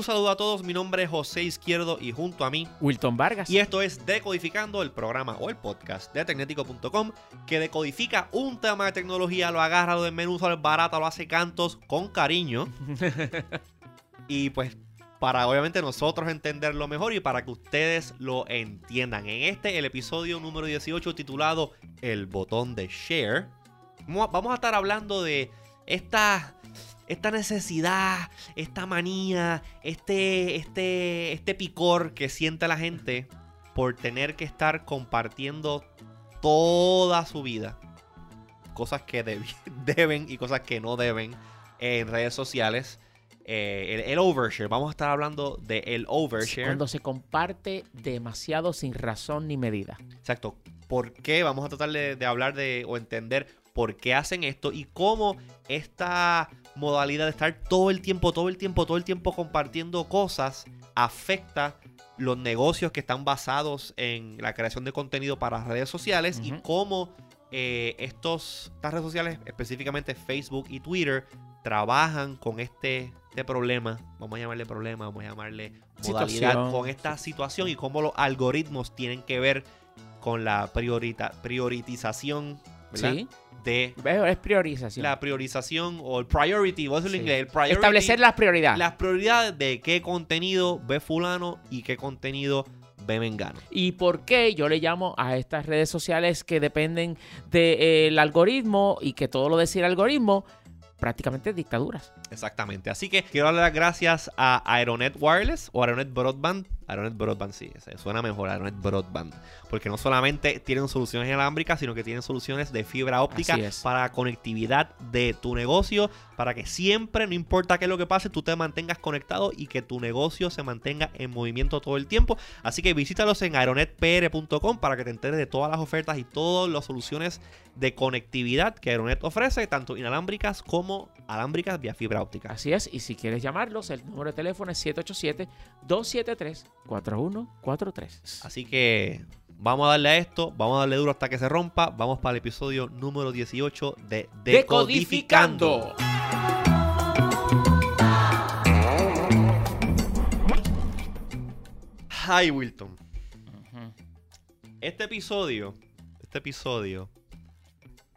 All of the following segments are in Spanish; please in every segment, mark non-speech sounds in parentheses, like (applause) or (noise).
Un saludo a todos, mi nombre es José Izquierdo y junto a mí Wilton Vargas. y esto es Decodificando, el programa o el podcast de Tecnético.com que decodifica un tema de tecnología, lo agarra, lo desmenuza, lo barata, lo hace cantos con cariño. (laughs) y pues para obviamente nosotros entenderlo mejor y para que ustedes lo entiendan. En este, el episodio número 18 titulado El botón de share, vamos a- vamos a estar hablando de esta, esta necesidad, esta manía, este, este, este picor que siente la gente por tener que estar compartiendo toda su vida. Cosas que (laughs) deben y cosas que no deben en redes sociales. Eh, el, el overshare, vamos a estar hablando de el overshare. Cuando se comparte demasiado sin razón ni medida. Exacto. ¿Por qué? Vamos a tratar de, de hablar de o entender por qué hacen esto y cómo esta modalidad de estar todo el tiempo, todo el tiempo, todo el tiempo compartiendo cosas afecta los negocios que están basados en la creación de contenido para redes sociales y cómo eh, estos, estas redes sociales, específicamente Facebook y Twitter, trabajan con este, este problema. Vamos a llamarle problema, vamos a llamarle modalidad Situación. con esta situación y cómo los algoritmos tienen que ver con la priorita, prioritización ¿verdad? Sí. De es priorización. la priorización o el priority, en Sí. inglés, el priority, Establecer las prioridades. las prioridades de qué contenido ve fulano y qué contenido ve mengano. ¿Y por qué yo le llamo a estas redes sociales que dependen del algoritmo y que todo lo decide el algoritmo prácticamente dictaduras? Exactamente. Así que quiero darle las gracias a Aeronet Wireless o Aeronet Broadband. Aeronet Broadband, sí, suena mejor, Aeronet Broadband. Porque no solamente tienen soluciones inalámbricas, sino que tienen soluciones de fibra óptica para conectividad de tu negocio, para que siempre, no importa qué es lo que pase, tú te mantengas conectado y que tu negocio se mantenga en movimiento todo el tiempo. Así que visítalos en aeronetpr.com para que te enteres de todas las ofertas y todas las soluciones de conectividad que Aeronet ofrece, tanto inalámbricas como alámbricas vía fibra óptica. Así es. Y si quieres llamarlos, el número de teléfono es 787-273-4143. Así que vamos a darle a esto, vamos a darle duro hasta que se rompa. Vamos para el episodio número 18 de Decodificando. Hi Wilton. Ujú. Este episodio, este episodio,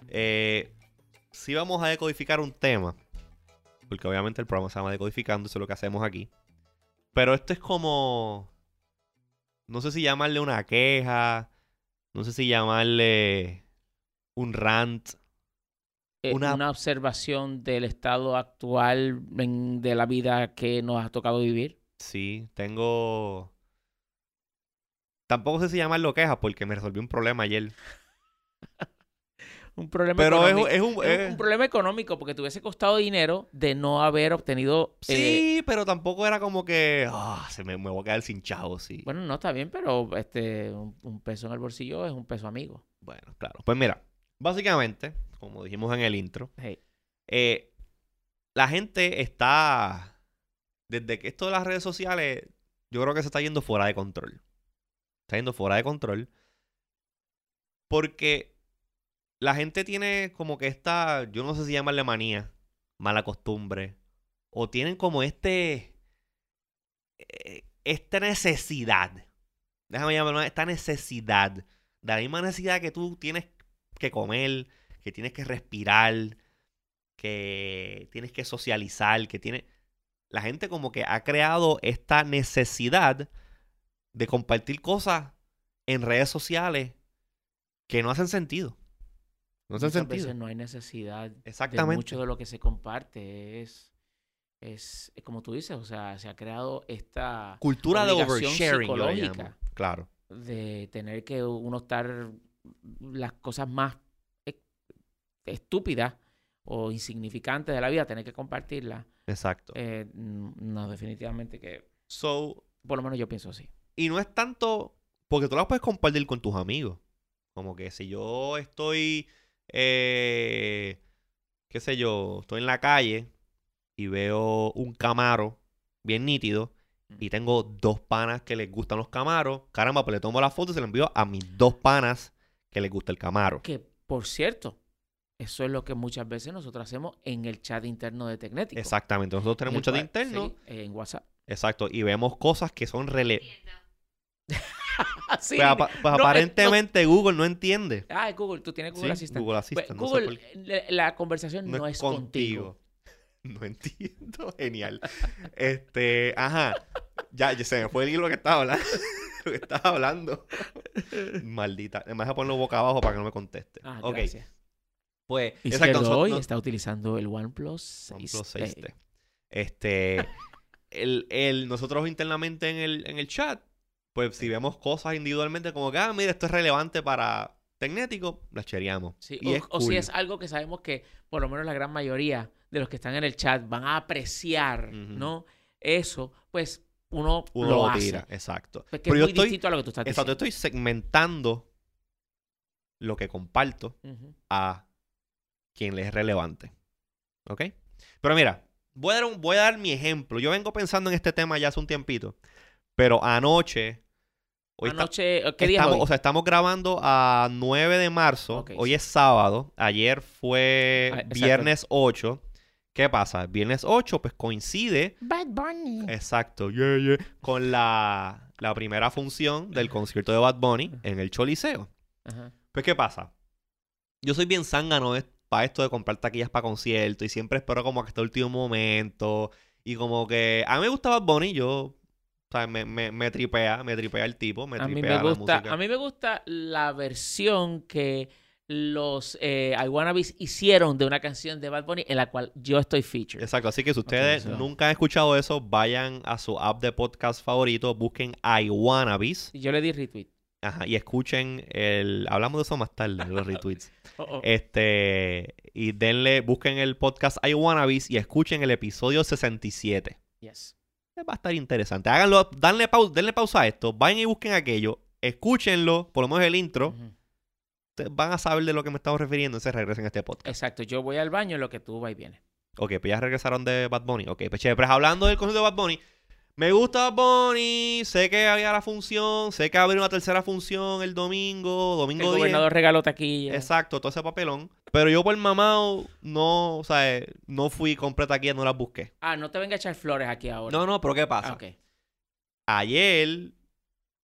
eh, sí vamos a decodificar un tema. Porque obviamente el programa se llama Decodificando, eso es lo que hacemos aquí. Pero esto es como. No sé si llamarle una queja. No sé si llamarle un rant. Eh, Una- una... observación del estado actual en- de la vida que nos ha tocado vivir. Sí, tengo. Tampoco sé si llamarlo queja porque me resolví un problema ayer. Un problema Pero es, económico. es un. Es un- es- un problema económico porque te hubiese costado dinero de no haber obtenido. eh, Sí, pero tampoco era como que. ah, se me, me voy a quedar sin chavos, sí. bueno, no está bien, pero este un, un peso en el bolsillo es un peso amigo. Bueno, claro. Pues mira, básicamente, como dijimos en el intro, Hey, eh, la gente está. Desde que esto de las redes sociales, yo creo que se está yendo fuera de control. Está yendo fuera de control. Porque la gente tiene como que esta. Yo no sé si llamarle manía, mala costumbre. O tienen como este. eh, esta necesidad. Déjame llamarlo esta necesidad. De la misma necesidad que tú tienes que comer, que tienes que respirar, que tienes que socializar, que tiene... La gente como que ha creado esta necesidad de compartir cosas en redes sociales que no hacen sentido. No muchas sentido. veces no hay necesidad de Exactamente. mucho de lo que se comparte. Es, es, es como tú dices, o sea, se ha creado esta Cultura de oversharing, psicológica. Claro. de tener que uno estar las cosas más e- estúpidas o insignificantes de la vida, tener que compartirlas. Exacto. Eh, no, definitivamente que, So, por lo menos yo pienso así. Y no es tanto porque tú las puedes compartir con tus amigos. Como que si yo estoy, eh, qué sé yo, estoy en la calle y veo un camaro bien nítido y tengo dos panas que les gustan los camaros, caramba, pues le tomo la foto y se la envío a mis dos panas que les gusta el camaro. Que, por cierto, eso es lo que muchas veces nosotros hacemos en el chat interno de Tecnético. Exactamente. Nosotros tenemos de cual- interno sí, en WhatsApp. Exacto. Y vemos cosas que son relevantes. (laughs) Sí, Pues, apa- pues no, eh, aparentemente Google no entiende. Ah, Google, tú tienes Google Sí, Assistant. Google Pues, Assistant. no sé Google, por la conversación no, es contigo. (laughs) No entiendo. Genial. Este, ajá. Ya, ya se me fue el hilo que estaba hablando. (laughs) lo que estaba hablando. Maldita. Me vas a ponerlo boca abajo para que no me conteste. Ah, ok. gracias. Pues, Y exacto. Hoy no- está utilizando el OnePlus OnePlus 6T. 6T. Este, el, el- nosotros internamente en el, en el chat, pues si vemos cosas individualmente como que, ah, mira, esto es relevante para Tecnético, las chereamos. Sí, Y o, es o si es algo que sabemos que por lo menos la gran mayoría de los que están en el chat van a apreciar. ¿no? Eso, pues uno, Uno lo, hace. tira, exacto. Pues que Pero es yo muy estoy, distinto a lo que tú estás exacto, yo diciendo. estoy segmentando lo que comparto a quien le es relevante. ¿Ok? Pero mira, voy a, dar un- voy a dar mi ejemplo. Yo vengo pensando en este tema ya hace un tiempito. Pero anoche. Hoy está- Anoche, ¿qué día es estamos, hoy? O sea, estamos grabando a 9 de marzo. Hoy sí. es sábado. Ayer fue Ah, viernes 8. ¿Qué pasa? Viernes 8, pues coincide. Bad Bunny. Exacto, yeah, yeah, con la, la primera función del concierto de Bad Bunny en el Choliseo. Ajá. Pues, ¿qué pasa? Yo soy bien zángano para esto de comprar taquillas para conciertos y siempre espero como que hasta el último momento. Y como que a mí me gusta Bad Bunny, yo, o sea, me, me, me tripea, me tripea el tipo, me A mí me la gusta, música. a mí me gusta la versión que los eh, I Wannabes hicieron de una canción de Bad Bunny en la cual yo estoy featured. Exacto, así que si ustedes so- nunca han escuchado eso, vayan a su app de podcast favorito, busquen I Wannabes, Y Yo le di retweet. ajá, y escuchen el... Hablamos de eso más tarde, los retweets. (laughs) Oh, oh. Este, y denle, busquen el podcast I Wannabes y escuchen el episodio 67. Yes. Va a estar interesante. Háganlo, danle, pau- denle pausa a esto, vayan y busquen aquello, escúchenlo, por lo menos el intro, ustedes van a saber de lo que me estamos refiriendo, entonces regresen a este podcast. Exacto, yo voy al baño en lo que tú vas y vienes. Ok, pues ya regresaron de Bad Bunny. Ok, pues chévere. Pues hablando del concierto de Bad Bunny, me gusta Bad Bunny, sé que había la función, sé que va a haber una tercera función el domingo, El domingo 10. gobernador regaló taquilla. Exacto, todo ese papelón. Pero yo por mamado no, o sea, no fui, compré taquillas, no las busqué. Ah, no te venga a echar flores aquí ahora. No, no, pero ¿qué pasa? Ah. Ayer,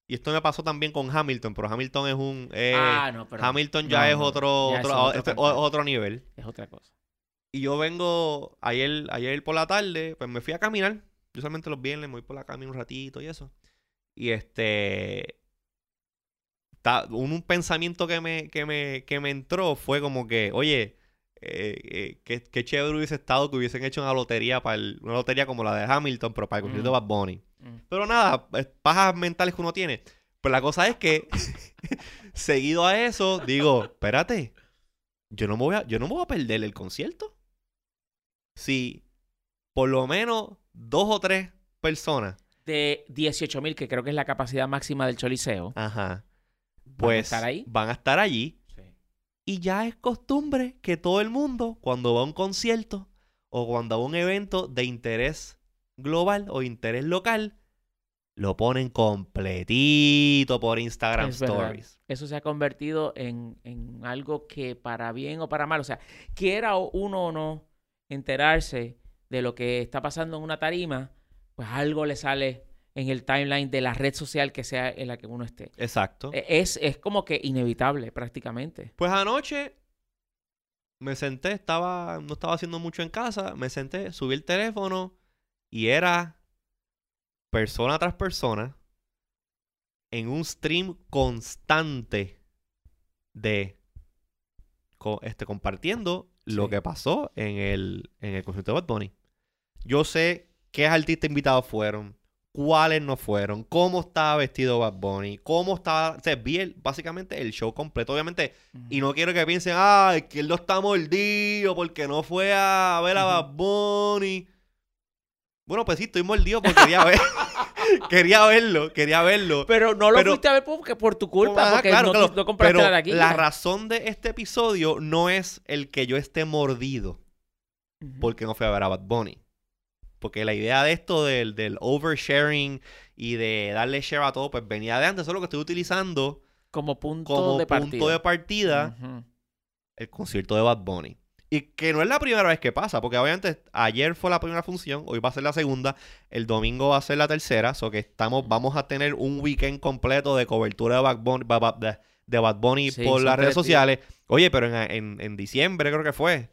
y esto me pasó también con Hamilton, pero Hamilton es un... eh, ah, no, pero Hamilton ya no, es no, otro, ya otro, es otro este- cantar. otro nivel. es otra cosa. Y yo vengo ayer, ayer por la tarde, pues me fui a caminar. Yo solamente los viernes me voy por la camino un ratito y eso. Y este. Ta- un, un pensamiento que me, que, me, que me entró fue como que, oye, eh, eh, qué, qué chévere hubiese estado que hubiesen hecho una lotería para el- una lotería como la de Hamilton, pero para el concierto de. Bad Bunny. Mm. Pero nada, pajas mentales que uno tiene. Pues la cosa es que, (laughs) seguido a eso, digo, espérate, yo no me voy a, yo no me voy a perder el concierto. Si por lo menos dos o tres personas, De 18 mil, que creo que es la capacidad máxima del Choliseo, ajá, ¿van a pues estar ahí? van a estar allí. Sí. Y ya es costumbre que todo el mundo, cuando va a un concierto o cuando va a un evento de interés global o interés local, lo ponen completito por Instagram Es verdad. Stories. Eso se ha convertido en, en algo que para bien o para mal, o sea, quiera uno o no enterarse de lo que está pasando en una tarima, pues algo le sale en el timeline de la red social que sea en la que uno esté. Exacto. E- Es, es como que inevitable prácticamente. Pues anoche me senté, estaba, no estaba haciendo mucho en casa, me senté, subí el teléfono y era persona tras persona en un stream constante de co- este, compartiendo lo que pasó en el, en el concierto de Bad Bunny. Yo sé qué artistas invitados fueron, cuáles no fueron, cómo estaba vestido Bad Bunny, cómo estaba, o sea, vi el- básicamente el show completo. Obviamente, y no quiero que piensen, ay, que él no está mordido porque no fue a ver a. Bad Bunny. Bueno, pues sí, estoy mordido porque quería ver. (laughs) quería verlo, quería verlo. Pero no lo Pero- fuiste a ver porque por tu culpa, Ajá, porque claro, no, claro, no compraste pero la taquilla. la razón de este episodio no es el que yo esté mordido porque no fui a ver a Bad Bunny. Porque la idea de esto del, del oversharing y de darle share a todo, pues venía de antes. Eso es lo que estoy utilizando como punto como de punto partida. de partida el concierto de Bad Bunny. Y que no es la primera vez que pasa, porque obviamente ayer fue la primera función, hoy va a ser la segunda, el domingo va a ser la tercera, o que estamos, vamos a tener un weekend completo de cobertura de Bad Bunny, de, Bad Bunny Sí, por las redes sociales. Oye, pero en, en- en diciembre creo que fue.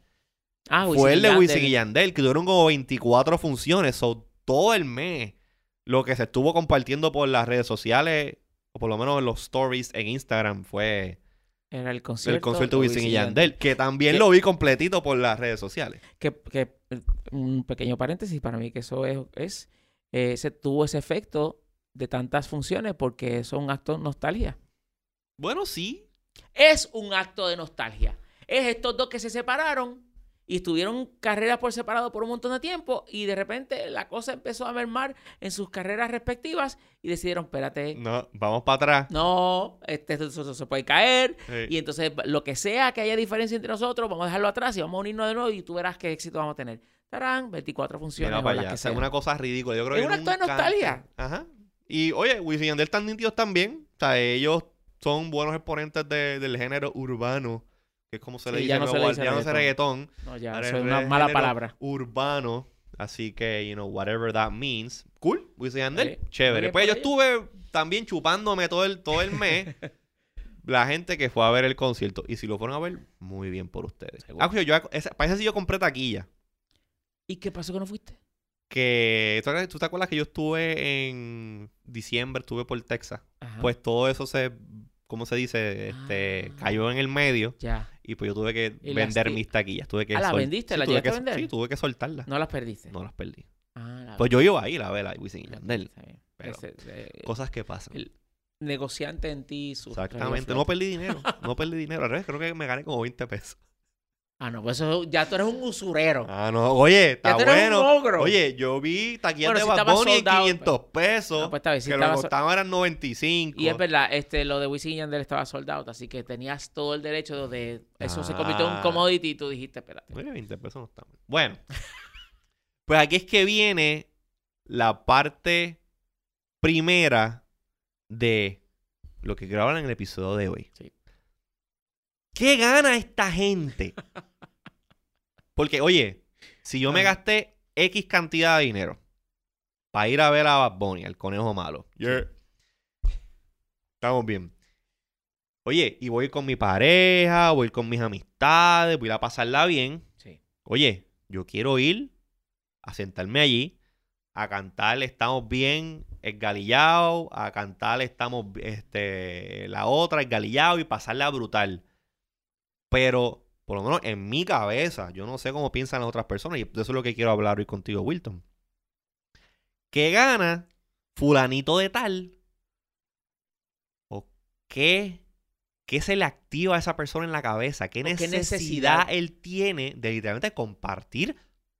Ah, fue el de. Wisin y Yandel, que tuvieron como 24 funciones, so, todo el mes. Lo que se estuvo compartiendo por las redes sociales, o por lo menos en los stories en Instagram, fue Era el concierto. el concierto Wisin y Yandel, que también Que- lo vi completito por las redes sociales. Que, que, un pequeño paréntesis para mí, que eso es, es eh, se tuvo ese efecto de tantas funciones porque eso es un acto de nostalgia. Bueno, sí. Es un acto de nostalgia. Es estos dos que se separaron y tuvieron carreras por separado por un montón de tiempo y de repente la cosa empezó a mermar en sus carreras respectivas y decidieron, espérate, No, vamos para atrás. no, este, se puede caer y entonces lo que sea que haya diferencia entre nosotros, vamos a dejarlo atrás y vamos a unirnos de nuevo y tú verás qué éxito vamos a tener. Tarán, 24 funciones para allá. que o sea, sean. una cosa ridícula. Yo creo Es que un acto de nostalgia. Ajá. Y oye, Wisin y Yandel están nítidos también. O sea, ellos son buenos exponentes de- del género urbano, que es como se le Sí, dice ya no se le dice ya no se reggaetón. No, ya, eso es una mala palabra. urbano. Así que, you know, whatever that means. Cool, y Yandel. Sí, Chévere. bien Pues yo estuve también chupándome todo el, todo el mes. (laughs) la gente que fue a ver el concierto. Y si lo fueron a ver, muy bien por ustedes. Ah, yo, esa- para eso sí yo compré taquilla. ¿Y qué pasó que no fuiste? Que, ¿tú, te- tú te acuerdas que yo estuve en diciembre, estuve por Texas? Ajá. Pues todo eso se, ¿cómo se dice? Este, Ah. cayó en el medio. ya. Y pues yo tuve que ¿Y las vender mis taquillas. Tuve que Ah, ¿la vendiste? Sí, ¿La tuve que- a vender? Sí, tuve que soltarlas. No las perdiste. No las perdí. Ah, la Pues yo iba a ir a ver a Wisin y Yandel. Pero Ese- ese- Cosas que pasan. el negociante en ti. su Exactamente. No perdí dinero. No perdí dinero. Al revés, creo que me gané como 20 pesos. Ah, no, pues eso, ya tú eres un usurero. Ah, no. Oye, está ya tú eres bueno. un ogro. Oye, yo vi taquillas Bueno, de si Bad Bunny en sold out, 500 pesos. Ah, pues está bien, si que estaba lo costaban eran 95. Y es verdad, este, lo de Wisin Yandel estaba sold out, así que tenías todo el derecho de... Eso se convirtió en un Ah. commodity y tú dijiste, espérate. Oye, 20 pesos no está mal. Bueno. (laughs) pues aquí es que viene la parte primera de lo que hablar en el episodio de hoy. Sí. ¿Qué gana esta gente? Porque, oye, si yo me gasté X cantidad de dinero para ir a ver a Bad Bunny, al conejo malo. Yeah. Estamos bien. Oye, y voy con mi pareja, voy con mis amistades, voy a pasarla bien. Sí. Oye, yo quiero ir a sentarme allí, a cantar Estamos Bien, el galillao, a cantar Estamos, este, la otra, el galillao y pasarla brutal. Pero, por lo menos en mi cabeza, yo no sé cómo piensan las otras personas y de eso es lo que quiero hablar hoy contigo, Wilton. ¿Qué gana fulanito de tal? ¿O qué, qué se le activa a esa persona en la cabeza? ¿Qué ¿O qué necesidad, él tiene de literalmente compartir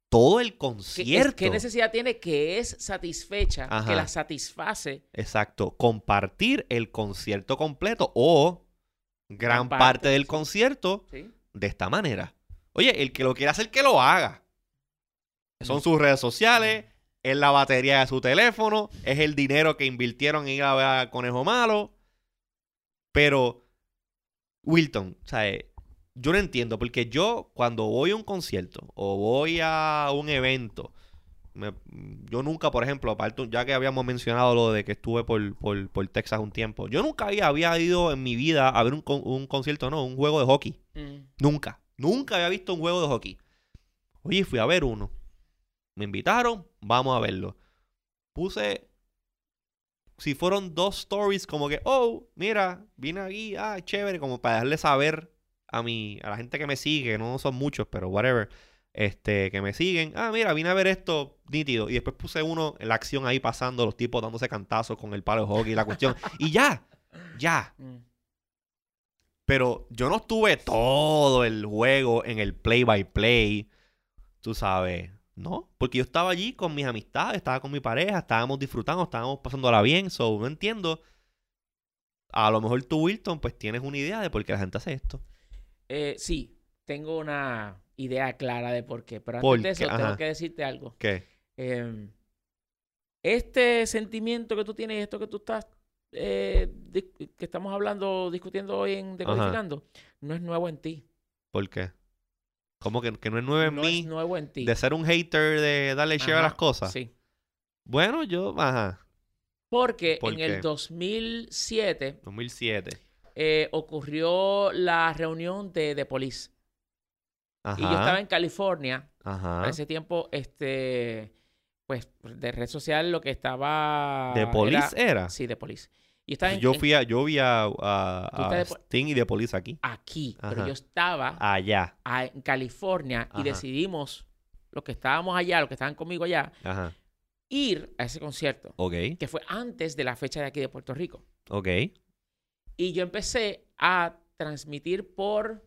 todo el ¿Qué, es- concierto? qué necesidad tiene que es satisfecha, Ajá. que la satisface? Exacto, compartir el concierto completo o gran parte, parte, del sí. concierto ¿sí? de esta manera. Oye, el que lo quiera hacer, que lo haga. Son Mm. sus redes sociales, es la batería de su teléfono, es el dinero que invirtieron en ir a ver a Conejo Malo. Pero, Wilton, sea, eh, yo no entiendo, porque yo cuando voy a un concierto o voy a un evento, me- yo nunca, por ejemplo, aparte, ya que habíamos mencionado lo de que estuve por, por, por Texas un tiempo, yo nunca había, había ido en mi vida a ver un, un concierto, no, un juego de hockey. Mm. Nunca. Nunca había visto un juego de hockey. Oye, fui a ver uno. Me invitaron, vamos a verlo. Puse. Si fueron dos stories, como que, oh, mira, vine aquí, ah, chévere, como para dejarle saber a mi, a la gente que me sigue, que no son muchos, pero whatever, este, que me siguen, ah, mira, vine a ver esto nítido. Y después puse uno, en la acción ahí pasando, los tipos dándose cantazos con el palo de hockey y la cuestión. (laughs) y ya, ya. Mm. Pero yo no estuve todo el juego en el play by play. Tú sabes, ¿no? Porque yo estaba allí con mis amistades, estaba con mi pareja, estábamos disfrutando, estábamos pasándola bien. So, no entiendo. A lo mejor tú, Wilton, pues tienes una idea de por qué la gente hace esto. Eh, sí, tengo una idea clara de por qué, pero antes ¿Por de eso tengo Ajá. que decirte algo. ¿Qué? Em, este sentimiento que tú tienes, esto que tú estás, eh, que estamos hablando, discutiendo hoy en Decodificando, no es nuevo en ti. ¿Por qué? Como que, que no es nuevo en no mí. es nuevo en ti. De ser un hater, de darle share a Ajá, las cosas. Sí. Bueno, yo, ajá. Porque ¿Por en qué? el 2007 2007. eh, ocurrió la reunión de The Police. Ajá. Y yo estaba en California. Ajá. Ese tiempo, este, pues, de red social lo que estaba... ¿De Police era- era? Sí, de Police. Y estaba en, yo fui a, yo vi a, a- a Sting y de Police aquí. aquí, pero yo estaba Allá. a- en California y decidimos, los que estábamos allá, los que estaban conmigo allá, Ajá. ir a ese concierto, Ok. que fue antes de la fecha de aquí de Puerto Rico. Ok. Y yo empecé a transmitir por...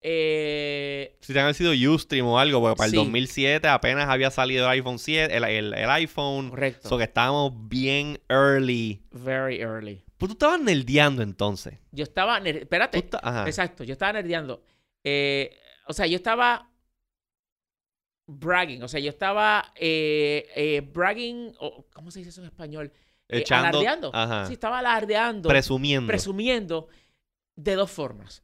eh, Si te han sido Ustream o algo, porque para el Sí. 2007 apenas había salido el iPhone 7, el, el- el iPhone. correcto. So que estábamos bien early. Very early. Pues tú estabas nerdeando entonces. Yo estaba... Espérate. Exacto, yo estaba nerdeando. Eh, o sea, yo estaba bragging, o sea, yo estaba eh, eh, bragging, o, ¿cómo se dice eso en español? Echando. alardeando. Ajá. Sí, estaba alardeando, Presumiendo. presumiendo de dos formas.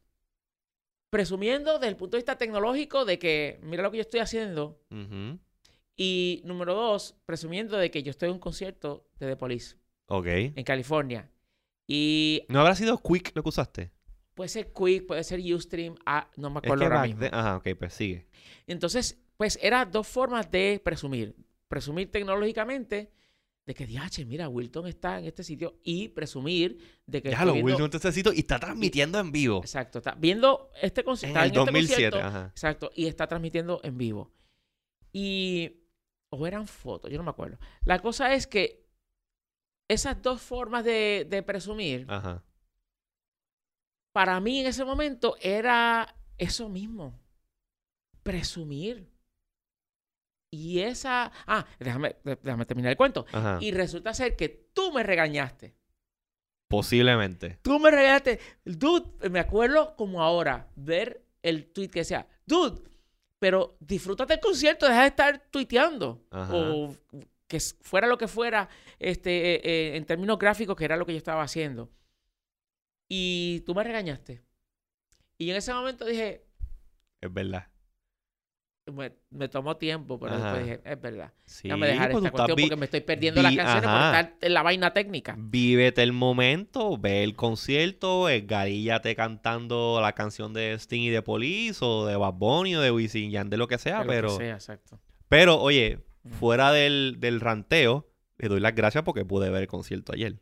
Presumiendo desde el punto de vista tecnológico de que mira lo que yo estoy haciendo. Y número dos, presumiendo de que yo estoy en un concierto de The Police Ok. en California. Y ¿No habrá sido Quick lo que usaste? puede ser Quick, puede ser Ustream, ah, no me Es acuerdo que ahora mismo. then- Ajá, ok, pues sigue. Entonces, pues eran dos formas de presumir. Presumir tecnológicamente de que, diache, mira, Wilton está en este sitio y presumir de que Ya lo viendo- Wilson te necesito y está transmitiendo en vivo. Exacto, está viendo este concierto. En el 2007, ajá. Exacto, y está transmitiendo en vivo. Y, o eran fotos, yo no me acuerdo. La cosa es que esas dos formas de, de presumir, Ajá. para mí en ese momento era eso mismo. Presumir. Y esa... Ah, déjame, déjame terminar el cuento. Ajá. Y resulta ser que tú me regañaste. Posiblemente. Tú me regañaste. Dude, me acuerdo como ahora ver el tweet que decía, dude, pero disfrútate el concierto, deja de estar tuiteando. Ajá. O que fuera lo que fuera, este, eh, eh, en términos gráficos, que era lo que yo estaba haciendo. Y tú me regañaste. Y en ese momento dije, Es verdad. Me, me tomó tiempo, pero Ajá. después dije, es verdad. Sí, Déjame dejar pues esta cuestión porque me estoy perdiendo las canciones ajá. por estar en la vaina técnica. Vívete el momento, ve el concierto, esgaríllate cantando la canción de Sting y de Police o de Bad Bunny o de Wisin Yandel, lo que sea, de lo que pero, sea, exacto. pero oye, fuera del, del ranteo, le doy las gracias porque pude ver el concierto ayer.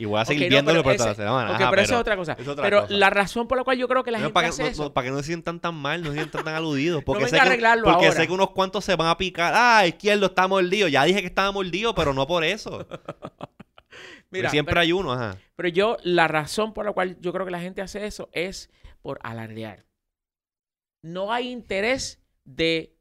Y voy a seguir Ok, no, viéndolo pero por toda la semana. Ok, ajá, pero eso es otra cosa. es otra pero cosa. la razón por la cual yo creo que la No, gente para, que, hace no- eso... no- para que no se sientan tan mal, no se sientan tan aludidos. Porque, sé, a que, arreglarlo porque ahora. sé que unos cuantos se van a picar. Ah, izquierdo está mordido. Ya dije que estaba mordido, pero no por eso. (laughs) Mira, siempre pero, hay uno, ajá. pero yo, la razón por la cual yo creo que la gente hace eso es por alardear. No hay interés de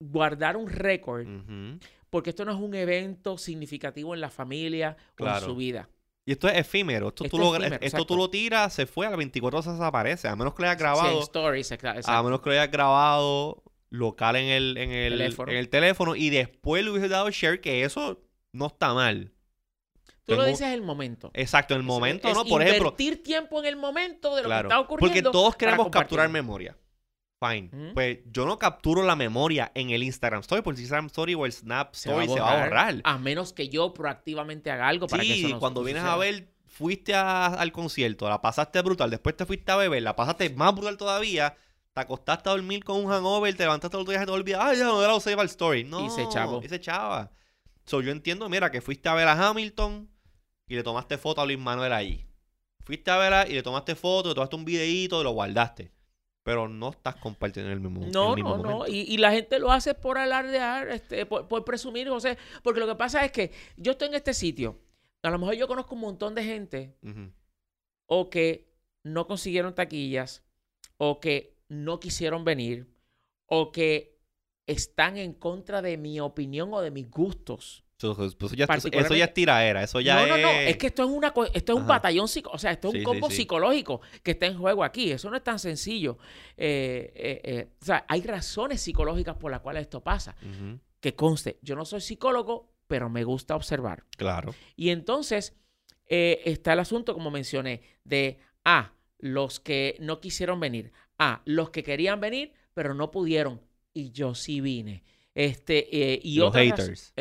guardar un récord Ujú. Porque esto no es un evento significativo en la familia o en su vida. Y esto es efímero. Esto, Esto tú, es lo, efímero, esto exacto. tú lo tiras, se fue, a las 24 horas desaparece. A menos que lo hayas Sí, grabado. stories, exa- a exacto. menos que lo hayas grabado local en el, en el, Teléfono. en el teléfono. Y después le hubiese dado share, que eso no está mal. Tú lo dices el momento. Exacto, en el momento, es ¿no? Por ejemplo, Invertir tiempo en el momento de lo Claro, que está ocurriendo. Porque todos queremos capturar memoria. Fine. Pues yo no capturo la memoria en el Instagram Story, porque el Instagram Story o el Snap Story se va a borrar. A menos que yo proactivamente haga algo para que Sí, eso no cuando vienes suceda. a ver, fuiste a- al concierto, la pasaste brutal, después te fuiste a beber, la pasaste más brutal todavía, te acostaste a dormir con un hangover, te levantaste el otro día y te olvidas, ay, ya no era save al story. No, Y se echaba. Y se echaba. So, yo entiendo, mira, que fuiste a ver a Hamilton y le tomaste foto a Luis Manuel allí. Fuiste a verla y le tomaste foto, le tomaste un videíto y lo guardaste. Pero no estás compartiendo el mismo, No, el mismo no, no. Y, y la gente lo hace por alardear, este, por, por presumir, José. Porque lo que pasa es que yo estoy en este sitio. A lo mejor yo conozco un montón de gente o que no consiguieron taquillas, o que no quisieron venir, o que están en contra de mi opinión o de mis gustos. Eso, eso ya, eso ya es tiraera, eso ya no, es... no, no. Es que esto es una esto es un Ajá. batallón psico, o sea, esto es Sí, un combo sí. psicológico que está en juego aquí. Eso no es tan sencillo. Eh, eh, eh, o sea, hay razones psicológicas por las cuales esto pasa. Que conste, yo no soy psicólogo, pero me gusta observar. Claro. Y entonces está el asunto, como mencioné, de, ah, los que no quisieron venir. Ah, los que querían venir, pero no pudieron. Y yo sí vine. Este, y Los haters.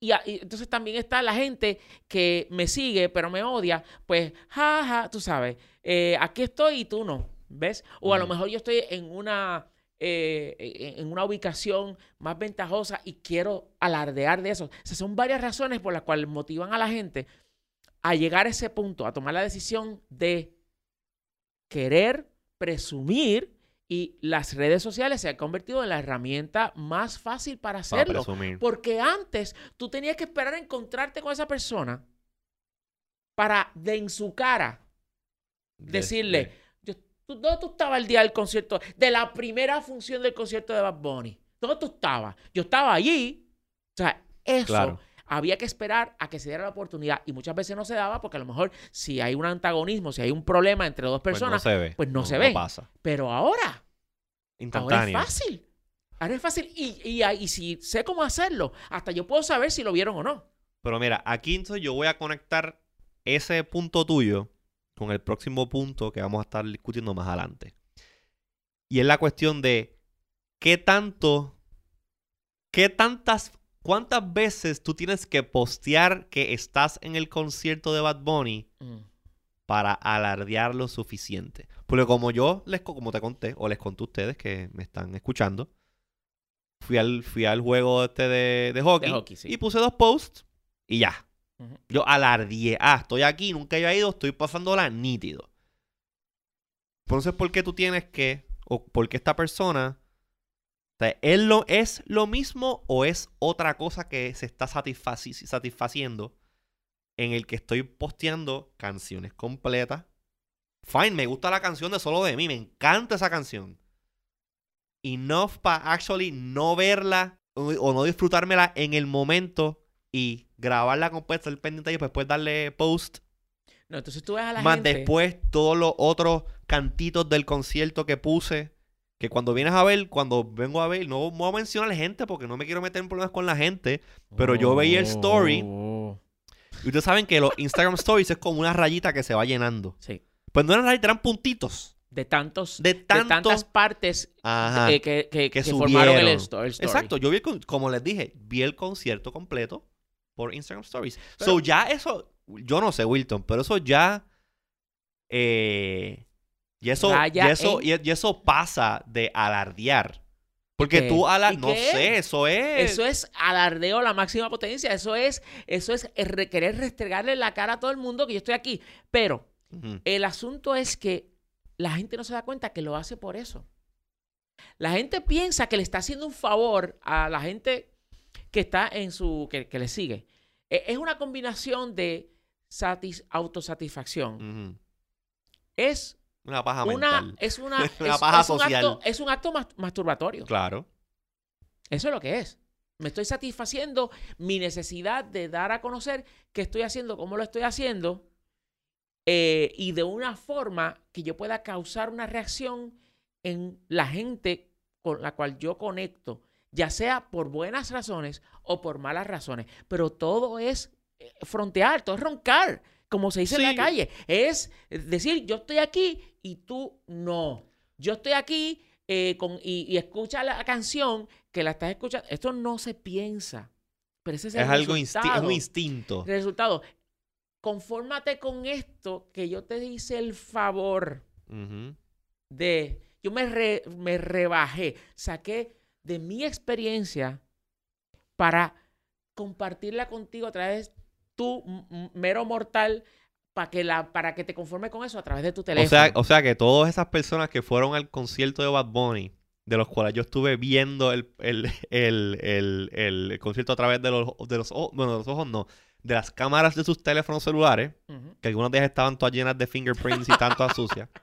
Y, entonces también está la gente que me sigue, pero me odia. Pues, jaja, tú sabes, eh, aquí estoy y tú no. ¿Ves? O a lo mejor yo estoy en una, eh, en en una ubicación más ventajosa y quiero alardear de eso. O sea, son varias razones por las cuales motivan a la gente a llegar a ese punto, a tomar la decisión de querer presumir y las redes sociales se han convertido en la herramienta más fácil para Para hacerlo. presumir. Porque antes tú tenías que esperar a encontrarte con esa persona para de en su cara decirle, De- yo, ¿tú- ¿dónde tú estabas el día del concierto? De la primera función del concierto de Bad Bunny. ¿Dónde tú estabas? Yo estaba allí. O sea, eso Claro. Había que esperar a que se diera la oportunidad y muchas veces no se daba porque a lo mejor si hay un antagonismo, si hay un problema entre dos pues personas, no se ve. pues no se ve. pasa. pero ahora, ahora es Instantáneo. fácil. Ahora es fácil y, y, y si sé cómo hacerlo, hasta yo puedo saber si lo vieron o no. Pero mira, aquí entonces yo voy a conectar ese punto tuyo con el próximo punto que vamos a estar discutiendo más adelante. Y es la cuestión de qué tanto, qué tantas, cuántas veces tú tienes que postear que estás en el concierto de Bad Bunny Mm. para alardear lo suficiente. Porque como yo les, co- como te conté, o les conté a ustedes que me están escuchando, fui al, fui al juego este de, de hockey, De hockey, sí. y puse dos posts y ya. Yo alardié. Ah, estoy aquí, nunca he ido, estoy pasándola nítido. Entonces, ¿por qué tú tienes que, o por qué esta persona, o sea, ¿es lo, ¿es lo mismo o es otra cosa que se está satisfaci- satisfaciendo en el que estoy posteando canciones completas? Fine, me gusta la canción de Solo de mí, me encanta esa canción. Enough para actually no verla o, no disfrutármela en el momento y grabarla completa, estar pendiente y después darle post. No, entonces tú ves a la Más gente. después todos los otros cantitos del concierto que puse. Que cuando vienes a ver, cuando vengo a ver, no voy a mencionar gente porque no me quiero meter en problemas con la gente. pero yo veía el story. Oh. Y ustedes saben que los Instagram Stories es como una rayita que se va llenando. Sí. Pues no eran rayitas, eran puntitos. De tantos. De tantas partes Ajá. eh, que, que, que que formaron el, story. Exacto, yo vi, el como les dije, vi el concierto completo por Instagram Stories. Pero- so ya eso, yo no sé, Wilton, pero eso ya. Eh, y eso, y eso, en- y, eso pasa de alardear. Porque qué? tú alar, ¿Y no qué? sé, eso es. Eso es alardeo a la máxima potencia. Eso es, eso es re- querer restregarle la cara a todo el mundo que yo estoy aquí. Pero el asunto es que la gente no se da cuenta que lo hace por eso. La gente piensa que le está haciendo un favor a la gente que está en su. que, que le sigue. E- Es una combinación de satis- autosatisfacción. Es Una paja una, mental. es una, (laughs) Una es- paja es un acto, es un acto mas- masturbatorio. Claro. Eso es lo que es. Me estoy satisfaciendo mi necesidad de dar a conocer qué estoy haciendo, cómo lo estoy haciendo, eh, y de una forma que yo pueda causar una reacción en la gente con la cual yo conecto, ya sea por buenas razones o por malas razones. Pero todo es eh, frontear, todo es roncar, como se dice en la calle. Es decir, yo estoy aquí y tú no. Yo estoy aquí eh, con, y, y escucha la canción que la estás escuchando. Esto no se piensa. Pero ese es, el Es algo insti- es resultado. un instinto. Resultado. Confórmate con esto que yo te hice el favor de. Yo me, re- me rebajé, saqué de mi experiencia para compartirla contigo a través tú, mero mortal, para que, la, para que te conformes con eso a través de tu O teléfono. sea, o sea que todas esas personas que fueron al concierto de Bad Bunny, de los cuales yo estuve viendo el, el, el, el, el concierto a través de los, de los ojos, bueno, de los ojos no, de las cámaras de sus teléfonos celulares, que algunas de ellas estaban todas llenas de fingerprints y tanto sucias. (laughs)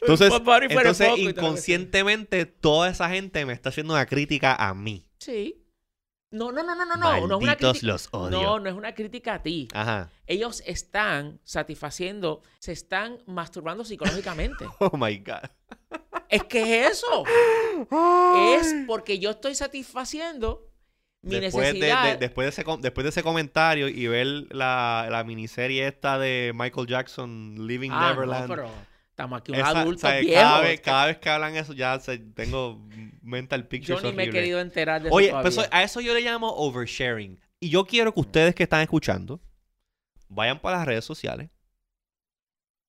Entonces, entonces inconscientemente toda esa gente me está haciendo una crítica a mí. Sí. No, no, no, no, no, no. No es una crítica. los odio. No, no es una crítica a ti. Ajá. Ellos están satisfaciendo, se están masturbando psicológicamente. (laughs) Oh my God. es que es eso. Es porque yo estoy satisfaciendo mi después, necesidad. de- después, de ese, después de ese comentario y ver la, la miniserie esta de Michael Jackson, Living Ah, no, Neverland. pero Estamos aquí un Esa- adulto. Cada vez, cada vez que hablan eso, ya se- tengo mental pictures Yo ni me he querido enterar de Oye, eso pues a eso yo le llamo oversharing. Y yo quiero que ustedes que están escuchando vayan para las redes sociales.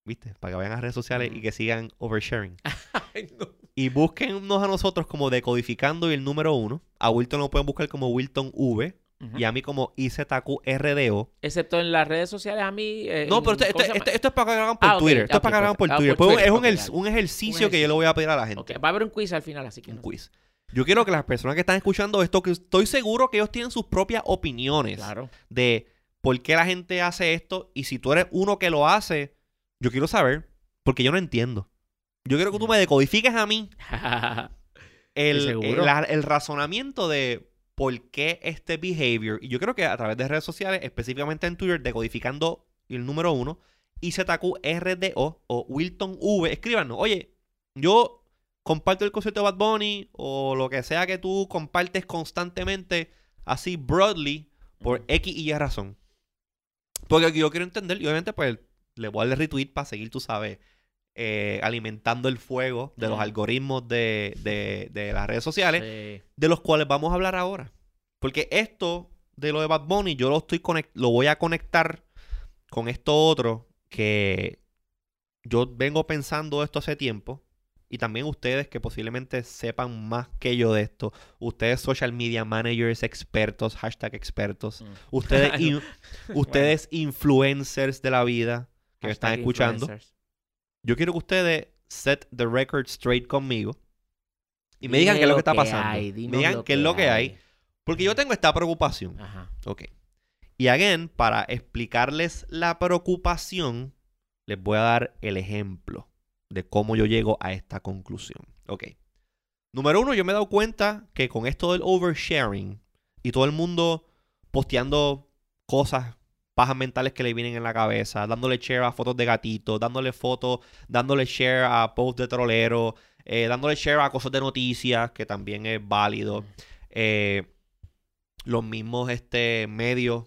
¿Viste? Para que vayan a las redes sociales y que sigan oversharing. (laughs) Ay, no. Y búsquennos a nosotros como Decodificando y el número uno. A Wilton lo pueden buscar como Wilton V. Y a mí como IZQRDO. Excepto en las redes sociales a mí. eh, No, pero esto, es para que lo hagan por Ah, Twitter. Esto es para que lo hagan por. Ah, Twitter. por Pues Twitter, es un, un ejercicio que yo le voy a pedir a la gente. Va a haber un quiz al final, así que Un no. quiz. Yo quiero que las personas que están escuchando esto, que estoy seguro que ellos tienen sus propias opiniones Claro. de por qué la gente hace esto. Y si tú eres uno que lo hace, yo quiero saber, porque yo no entiendo. Yo quiero que tú me decodifiques a mí (laughs) el, seguro. el, la- el razonamiento de por qué este behavior. Y yo creo que a través de redes sociales, específicamente en Twitter, decodificando el número uno, IZQRDO o Wilton V, escríbanos, oye, yo comparto el concierto de Bad Bunny o lo que sea que tú compartes constantemente, así broadly, por X y Y razón. Porque yo quiero entender, y obviamente, pues le voy a dar retweet para seguir, tú sabes, eh, alimentando el fuego de los algoritmos de, de- de las redes sociales, Sí. de los cuales vamos a hablar ahora. Porque esto de lo de Bad Bunny, yo lo estoy lo voy a conectar con esto otro que yo vengo pensando esto hace tiempo. Y también ustedes que posiblemente sepan más que yo de esto. Ustedes social media managers, expertos, hashtag expertos. Mm. Ustedes, (laughs) in- ustedes influencers de la vida que me están escuchando. Yo quiero que ustedes set the record straight conmigo. Y me Dime digan qué es lo que está pasando. hay, me digan qué es lo que hay. hay. Porque yo tengo esta preocupación. Ajá. Ok. Y again, para explicarles la preocupación, les voy a dar el ejemplo de cómo yo llego a esta conclusión. Ok. Número uno, yo me he dado cuenta que con esto del oversharing y todo el mundo posteando cosas, pajas mentales que le vienen en la cabeza, dándole share a fotos de gatitos, dándole fotos, dándole share a posts de trolero, eh, dándole share a cosas de noticias, que también es válido. Eh, los mismos este, medios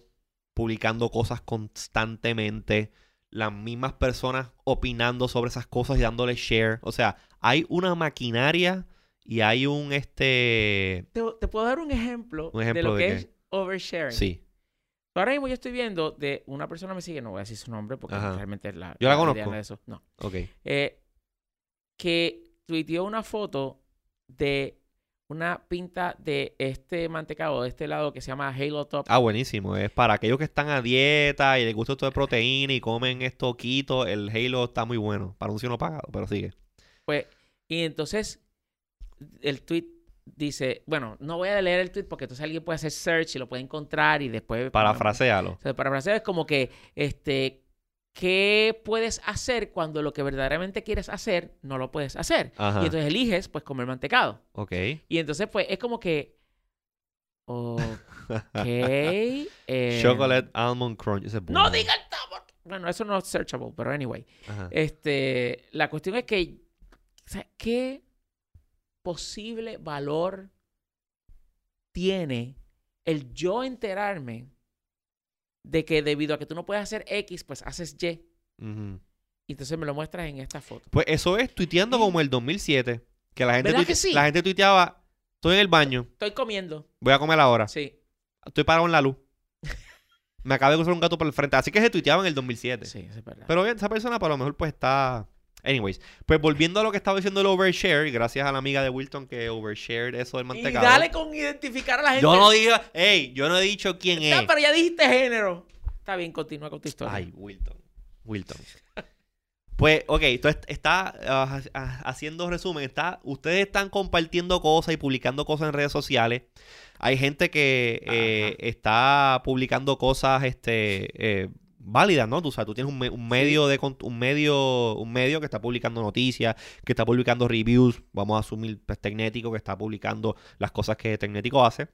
publicando cosas constantemente. Las mismas personas opinando sobre esas cosas y dándole share. O sea, hay una maquinaria y hay un este. Te, te puedo dar un ejemplo, ¿Un ejemplo de lo de que qué? es oversharing. Sí. Ahora mismo yo estoy viendo de una persona me sigue, no voy a decir su nombre porque Ajá. realmente es la. Yo la conozco. de eso. No. Ok. Eh, que tuiteó una foto de una pinta de este mantecado, de este lado que se llama Halo Top. Ah, buenísimo. Es para aquellos que están a dieta y les gusta esto de proteína y comen esto quito. El Halo está muy bueno. Para anuncio no pagado, pero sigue. Pues, y entonces el tweet dice, bueno, no voy a leer el tweet porque entonces alguien puede hacer search y lo puede encontrar y después... Parafrasealo. O sea, parafrasear es como que, este, ¿qué puedes hacer cuando lo que verdaderamente quieres hacer no lo puedes hacer? Ajá. Y entonces eliges, pues, comer mantecado. Ok. Y entonces, pues, es como que... Ok. (laughs) eh, Chocolate Almond Crunch. Ese es No bueno. diga el sabor. Bueno, eso no es searchable, pero anyway. Ajá. Este, la cuestión es que, o sea, ¿qué posible valor tiene el yo enterarme de que debido a que tú no puedes hacer X, pues haces Y? Entonces me lo muestras en esta foto. Pues eso es tuiteando como el 2007. Que la gente, ¿Verdad tuite- que sí? la gente tuiteaba, estoy en el baño, Estoy comiendo. voy a comer ahora, Sí, estoy parado en la luz. Me acaba de cruzar un gato por el frente. Así que se tuiteaba en el 2007. sí, eso es verdad. Pero bien, esa persona para lo mejor pues está... Anyways, pues volviendo a lo que estaba diciendo el overshare, gracias a la amiga de Wilton que overshared eso del y mantecado. dale con identificar a la gente. Yo no digo, hey, yo no he dicho quién Está, es. pero ya dijiste género. Está bien, continúa con tu historia. Ay, Wilton. Wilton. Pues, ok, entonces está ah, haciendo resumen. Está, ustedes están compartiendo cosas y publicando cosas en redes sociales. Hay gente que eh, está publicando cosas este, eh, válidas, ¿no? Tú, o sea, tú tienes un, me- un medio de un medio, un medio que está publicando noticias, que está publicando reviews. Vamos a asumir pues, Tecnético, que está publicando las cosas que Tecnético hace.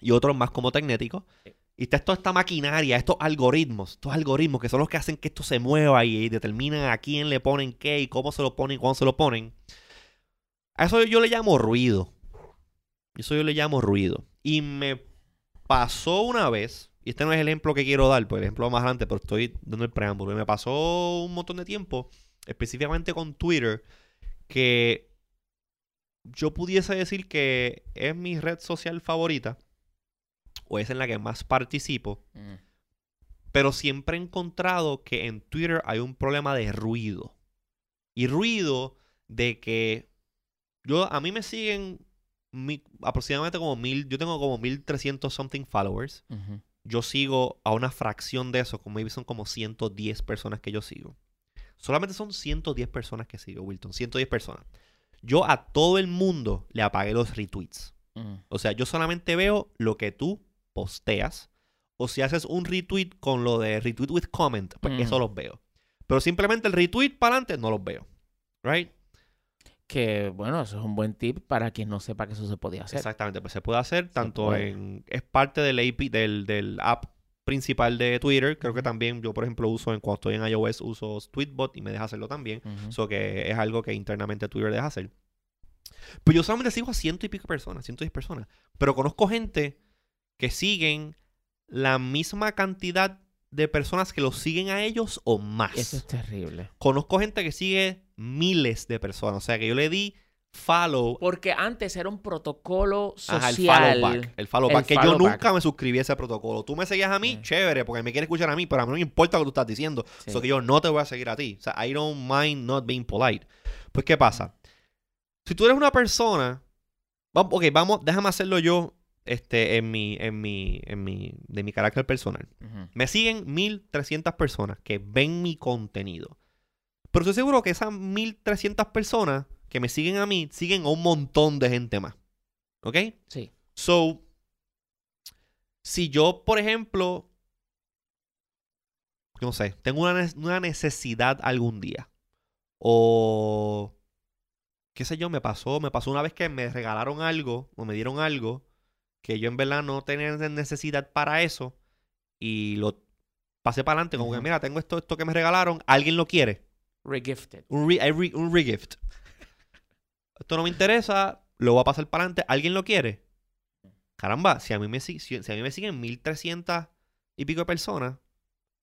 Y otros más como Tecnético. Sí. Y está toda esta maquinaria, estos algoritmos, estos algoritmos que son los que hacen que esto se mueva y, y determinan a quién le ponen qué y cómo se lo ponen y cuándo se lo ponen. A eso yo le llamo ruido. Eso yo le llamo ruido. Y me pasó una vez, y este no es el ejemplo que quiero dar, pues el ejemplo más adelante, pero estoy dando el preámbulo. Y me pasó un montón de tiempo específicamente con Twitter, que yo pudiese decir que es mi red social favorita, o es en la que más participo, Mm. pero siempre he encontrado que en Twitter hay un problema de ruido. Y ruido de que yo, a mí me siguen mi- aproximadamente como mil, yo tengo como 1300 something followers. Ujú. Yo sigo a una fracción de eso, como maybe son como 110 personas que yo sigo. Solamente son 110 personas que sigo, Wilton. 110 personas. Yo a todo el mundo le apagué los retweets. Mm. O sea, yo solamente veo lo que tú posteas. O si haces un retweet con lo de retweet with comment, pues eso los veo. Pero simplemente el retweet para adelante no los veo. ¿Right? Que bueno, eso es un buen tip para quien no sepa que eso se podía hacer. Exactamente. Pues se puede hacer tanto puede. en... Es parte del AP, del, del app principal de Twitter. Creo que también yo, por ejemplo, uso en cuando estoy en iOS, uso Tweetbot y me deja hacerlo también. Eso que es algo que internamente Twitter deja hacer. Pero yo solamente sigo a ciento y pico personas, ciento diez personas. Pero conozco gente que siguen la misma cantidad de personas que los siguen a ellos o más. Eso es terrible. Conozco gente que sigue miles de personas. O sea que yo le di follow. Porque antes era un protocolo Ajá, el social. follow back. El follow El back. Que yo nunca back. me suscribí a ese protocolo. Tú me seguías a mí, Sí. chévere, porque me quieres escuchar a mí, pero a mí no me importa lo que tú estás diciendo. Sí. So que yo no te voy a seguir a ti. O sea, I don't mind not being polite. Pues, ¿qué pasa? Si tú eres una persona. Ok, vamos, déjame hacerlo yo. Este, en mi, en mi, en mi, de mi carácter personal. Me siguen 1300 personas que ven mi contenido. Pero estoy seguro que esas 1300 personas que me siguen a mí siguen a un montón de gente más. ¿Ok? Sí. So, si yo, por ejemplo, no sé, tengo una, una necesidad algún día, o qué sé yo, me pasó, me pasó una vez que me regalaron algo o me dieron algo que yo en verdad no tenía necesidad para eso y lo pasé para adelante, como que mira, tengo esto, esto que me regalaron, alguien lo quiere, Regifted. un, re- un regift. (laughs) Esto no me interesa, lo voy a pasar para adelante. ¿Alguien lo quiere? Caramba, si a mí me, si, si a mí me siguen 1300 y pico de personas,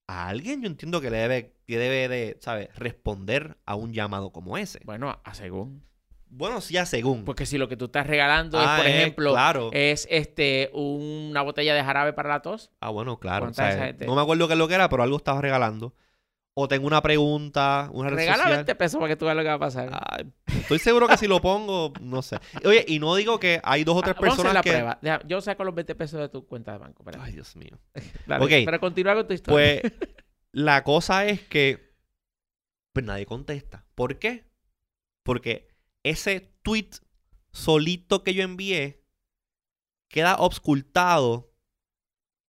a alguien yo entiendo que le debe, que debe de, ¿sabes? Responder a un llamado como ese. Bueno, a según. Bueno, sí, a según. Porque si lo que tú estás regalando Ah, es, por eh, ejemplo, claro. es este una botella de jarabe para la tos. ah, bueno, claro. no me acuerdo qué es lo que era, pero algo estaba regalando. O tengo una pregunta, una red Regala social. 20 pesos para que tú veas lo que va a pasar. Ah, estoy seguro que si lo pongo, no sé. Oye, y no digo que hay dos o tres Ah, Vamos a hacer personas la que... prueba. Deja- yo saco los 20 pesos de tu cuenta de banco. espérate. Ay, Dios mío. (laughs) Dale, ok. Pero continúa con tu historia. Pues (laughs) la cosa es que pues nadie contesta. ¿Por qué? Porque ese tweet solito que yo envié queda obscultado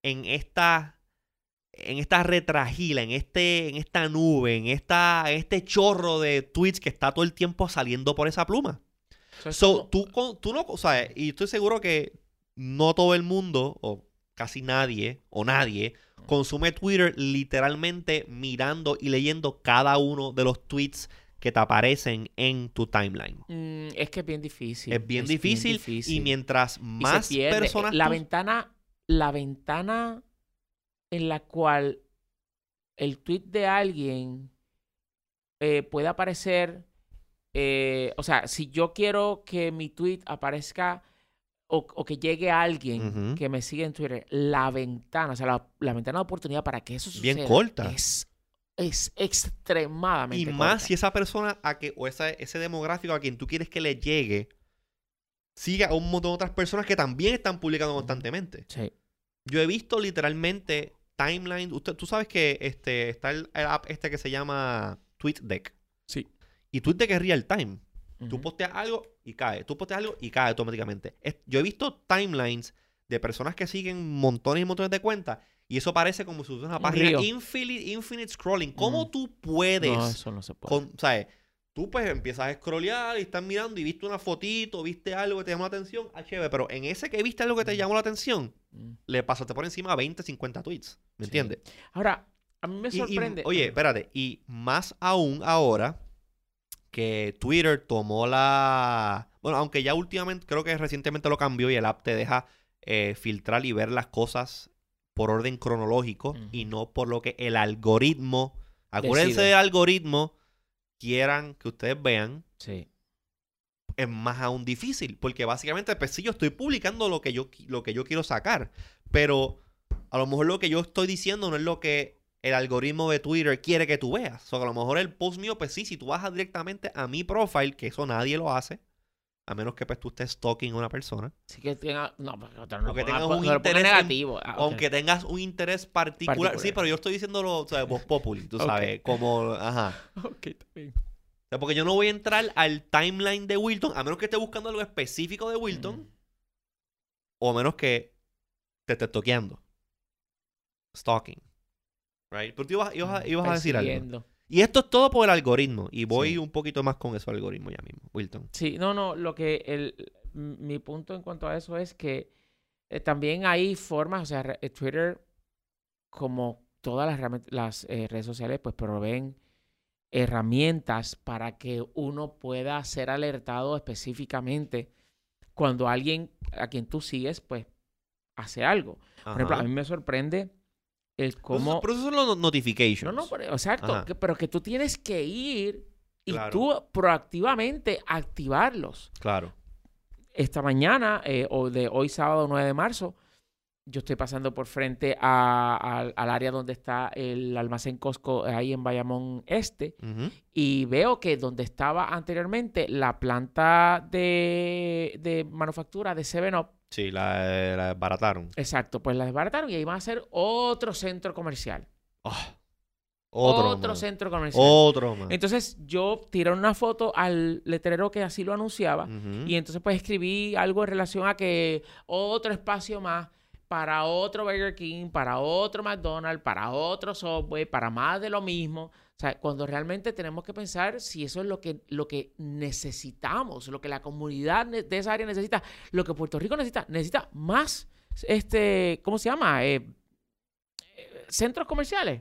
en esta en esta retragila, en este en esta nube, en esta en este chorro de tweets que está todo el tiempo saliendo por esa pluma. So, tú, tú no, o sea, y estoy seguro que no todo el mundo, o casi nadie, o nadie, consume Twitter literalmente mirando y leyendo cada uno de los tweets que te aparecen en tu timeline. Mm, es que es bien difícil. es bien difícil, y mientras Y más personas... La tú- ventana, la ventana en la cual el tweet de alguien eh, puede aparecer. eh, o sea, si yo quiero que mi tweet aparezca o, o que llegue a alguien que me sigue en Twitter, la ventana, o sea, la, la ventana de oportunidad para que eso suceda Bien corta. Es, es extremadamente Y más si esa persona a que, o esa- ese demográfico a quien tú quieres que le llegue, siga a un montón de otras personas que también están publicando constantemente. Sí. Yo he visto literalmente timeline. Usted, tú sabes que este, está el, el app este que se llama TweetDeck. Sí. Y TweetDeck es real time. Tú posteas algo y cae. Tú posteas algo y cae automáticamente. Es- yo he visto timelines de personas que siguen montones y montones de cuentas. Y eso parece como si fuera una Un página infinite, infinite scrolling. ¿Cómo Ujú. tú puedes? No, eso no se puede. con, ¿sabes? Tú pues empiezas a scrollear y estás mirando y viste una fotito, viste algo que te llamó la atención. Ah, chévere. Pero en ese que viste algo que te Mm. llamó la atención, Mm. le pasaste por encima 20, 50 tweets. ¿Me Sí. entiendes? Ahora, a mí me Y- y, sorprende. oye, espérate. Y más aún ahora que Twitter tomó la... Bueno, aunque ya últimamente, creo que recientemente lo cambió y el app te deja eh, filtrar y ver las cosas por orden cronológico y no por lo que el algoritmo... Acuérdense del algoritmo quieran que ustedes vean, Sí. es más aún difícil. Porque básicamente, pues sí, yo estoy publicando lo que yo, lo que yo quiero sacar. Pero a lo mejor lo que yo estoy diciendo no es lo que el algoritmo de Twitter quiere que tú veas. O sea, a lo mejor el post mío, pues sí, si tú vas directamente a mi profile, que eso nadie lo hace, a menos que pues tú estés stalking a una persona. Sí que tenga. No, porque otra no O que ponga- tengas un interés en- negativo. Ah. Aunque tengas un interés particular. Particular. Sí, pero yo estoy diciéndolo, o sea, voz populi, tú (laughs) sabes, como, ajá. Ok, está bien. O sea, porque yo no voy a entrar al timeline de Wilton, a menos que esté buscando algo específico de Wilton, Mm. o a menos que te esté toqueando. Stalking. Right? Pero tú ibas, ibas a- ibas a decir algo. Y esto es todo por el algoritmo. Y voy Sí. un poquito más con eso algoritmo ya mismo, Wilton. Sí, no, no, lo que el, mi punto en cuanto a eso es que eh, también hay formas, o sea, re- eh, Twitter, como todas las, eh, redes sociales, pues proveen herramientas para que uno pueda ser alertado específicamente cuando alguien a quien tú sigues, pues, hace algo. Por ejemplo, a mí me sorprende el cómo... Pero eso son los no- notifications. No, no, pero- exacto. Que- pero que tú tienes que ir y Claro. tú proactivamente activarlos. Claro. Esta mañana, eh, o de hoy sábado 9 de marzo, yo estoy pasando por frente a- al- al área donde está el almacén Costco, eh, ahí en Bayamón Este, y veo que donde estaba anteriormente la planta de, de manufactura de 7-Up, Sí, la, la desbarataron. exacto, pues la desbarataron y ahí van a hacer otro centro comercial. Ah, otro otro centro comercial. Otro más. Entonces yo tiré una foto al letrero que así lo anunciaba y entonces pues escribí algo en relación a que otro espacio más para otro Burger King, para otro McDonald's, para otro Subway, para más de lo mismo. O sea, cuando realmente tenemos que pensar si eso es lo que, lo que necesitamos, lo que la comunidad de esa área necesita, lo que Puerto Rico necesita, necesita más, este, ¿cómo se llama? Eh, eh, centros comerciales.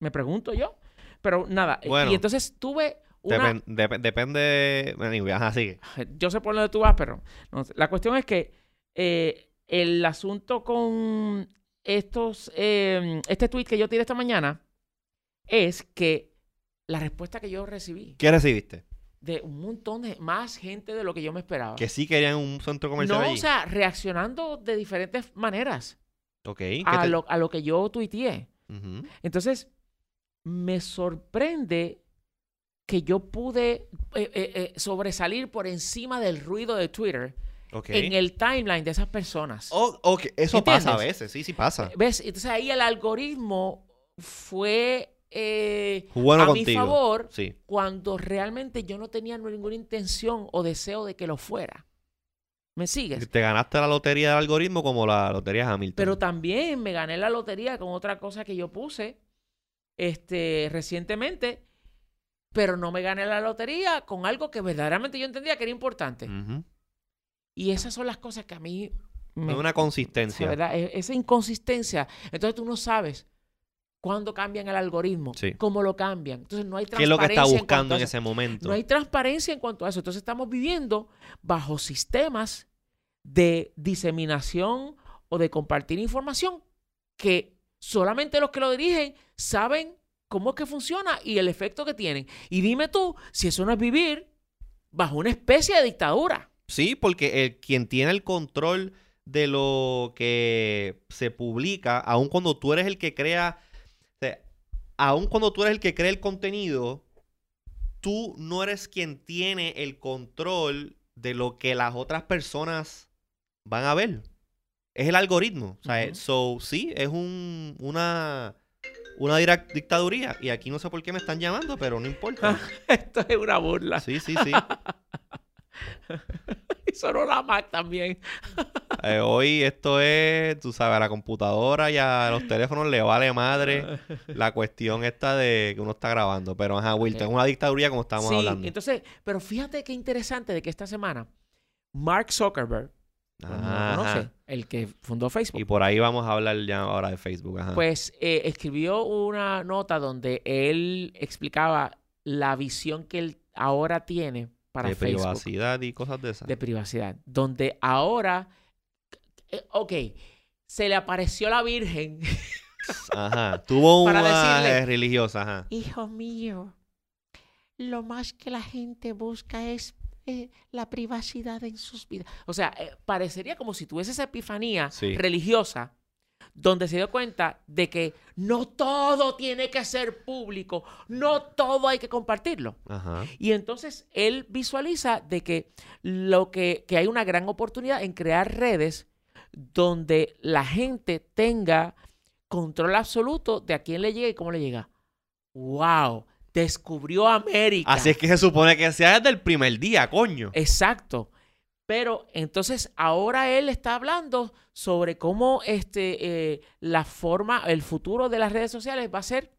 Me pregunto yo. Pero nada, eh, Bueno. y entonces tuve una... Depen- dep- depende. Sigue. Yo sé por dónde tú vas, pero no la cuestión es que eh, el asunto con estos, eh, este tweet que yo tiré esta mañana es que la respuesta que yo recibí ¿Qué recibiste? de un montón de más gente de lo que yo me esperaba. Que sí querían un centro comercial no, allí. o sea, reaccionando de diferentes maneras ok. ¿qué a te- lo, a lo que yo tuiteé. Entonces, me sorprende que yo pude eh, eh, eh, sobresalir por encima del ruido de Twitter Ok. en el timeline de esas personas. Oh, ok, Eso pasa a veces, sí, sí pasa. ¿Ves? Entonces ahí el algoritmo fue eh, Bueno a mi contigo. favor Sí. cuando realmente yo no tenía ninguna intención o deseo de que lo fuera. ¿Me sigues? Te ganaste la lotería del algoritmo como la lotería Hamilton. Pero también me gané la lotería con otra cosa que yo puse este, recientemente, pero no me gané la lotería con algo que verdaderamente yo entendía que era importante. Y esas son las cosas que a mí me, Es una consistencia. ¿verdad? E- Esa inconsistencia. Entonces tú no sabes cuándo cambian el algoritmo, Sí. cómo lo cambian. Entonces no hay ¿Qué es lo que está transparencia en buscando en ese momento? No hay transparencia en cuanto a eso. Entonces estamos viviendo bajo sistemas de diseminación o de compartir información que solamente los que lo dirigen saben cómo es que funciona y el efecto que tienen. Y dime tú si eso no es vivir bajo una especie de dictadura. Sí, porque el, quien tiene el control de lo que se publica, aun cuando tú eres el que crea, aun cuando tú eres el que crea el contenido, tú no eres quien tiene el control de lo que las otras personas van a ver. Es el algoritmo. O sea, Ujú. so, sí, es un, una, una dictaduría. Y aquí no sé por qué me están llamando, pero no importa. (laughs) Esto es una burla. Sí, sí, sí. (laughs) Y sonó la Mac también. (laughs) Eh, hoy esto es, tú sabes, a la computadora y a los teléfonos le vale madre la cuestión esta de que uno está grabando. Pero ajá, Wilton, es una dictaduría como estábamos sí, hablando. entonces, pero fíjate qué interesante de que esta semana Mark Zuckerberg, como lo Ajá. conoce, el que fundó Facebook, Y por ahí vamos a hablar ya ahora de Facebook. Ajá. pues eh, escribió una nota donde él explicaba la visión que él ahora tiene para de Facebook privacidad y cosas de esas. de privacidad, donde ahora, eh, ok, se le apareció la Virgen, (laughs) Ajá. Tuvo Para una decirle- religiosa, ajá. hijo mío, lo más que la gente busca es eh, la privacidad en sus vidas. O sea, eh, parecería como si tuviese esa epifanía Sí. religiosa donde se dio cuenta de que no todo tiene que ser público, no todo hay que compartirlo. Ajá. Y entonces él visualiza de que lo que, que hay una gran oportunidad en crear redes donde la gente tenga control absoluto de a quién le llega y cómo le llega. ¡Wow! Descubrió América. Así es que se supone que sea desde el primer día, coño. Exacto. Pero entonces ahora él está hablando sobre cómo este, eh, la forma, el futuro de las redes sociales va a ser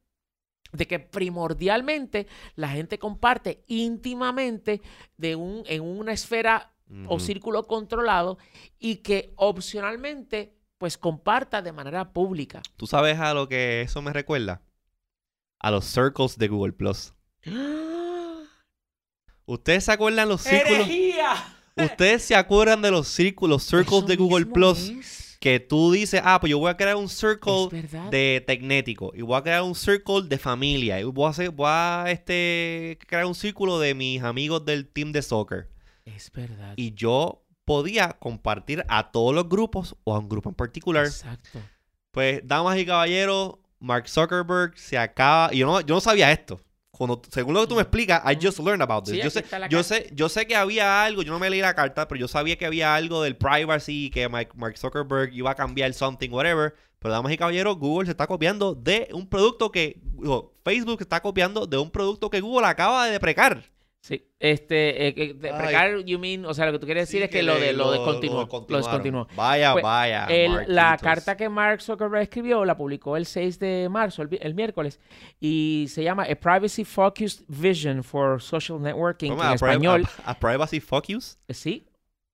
de que primordialmente la gente comparte íntimamente de un, en una esfera o círculo controlado y que opcionalmente pues comparta de manera pública. ¿Tú sabes a lo que eso me recuerda? A los circles de Google Plus. (gasps) ¿Ustedes se acuerdan los círculos? ¡Herejía! ¿Ustedes se acuerdan de los círculos, circles de Google Plus? es. Que tú dices, ah, pues yo voy a crear un circle de tecnético y voy a crear un circle de familia y voy a hacer, voy a este crear un círculo de mis amigos del team de soccer Es verdad. y yo podía compartir a todos los grupos o a un grupo en particular. Exacto. Pues, damas y caballeros, Mark Zuckerberg se acaba. Y yo no, yo no sabía esto. Cuando, según lo que tú me explicas, I just learned about this. Sí, yo, sé, yo, sé, yo sé que había algo, yo no me leí la carta, pero yo sabía que había algo del privacy, que Mike- Mark Zuckerberg iba a cambiar something, whatever. Pero, damas y caballeros, Google se está copiando de un producto que. digo, Facebook se está copiando de un producto que Google acaba de deprecar. Sí, este, eh, precar, you mean, o sea, lo que tú quieres decir Sí, es que, lo, de, lo, descontinuó. Lo descontinuó. Vaya, Pues, vaya. El- la carta que Mark Zuckerberg escribió la publicó el 6 de marzo, el, el miércoles, y se llama A Privacy Focused Vision for Social Networking, en a, español, a- a privacy focus. eh, sí,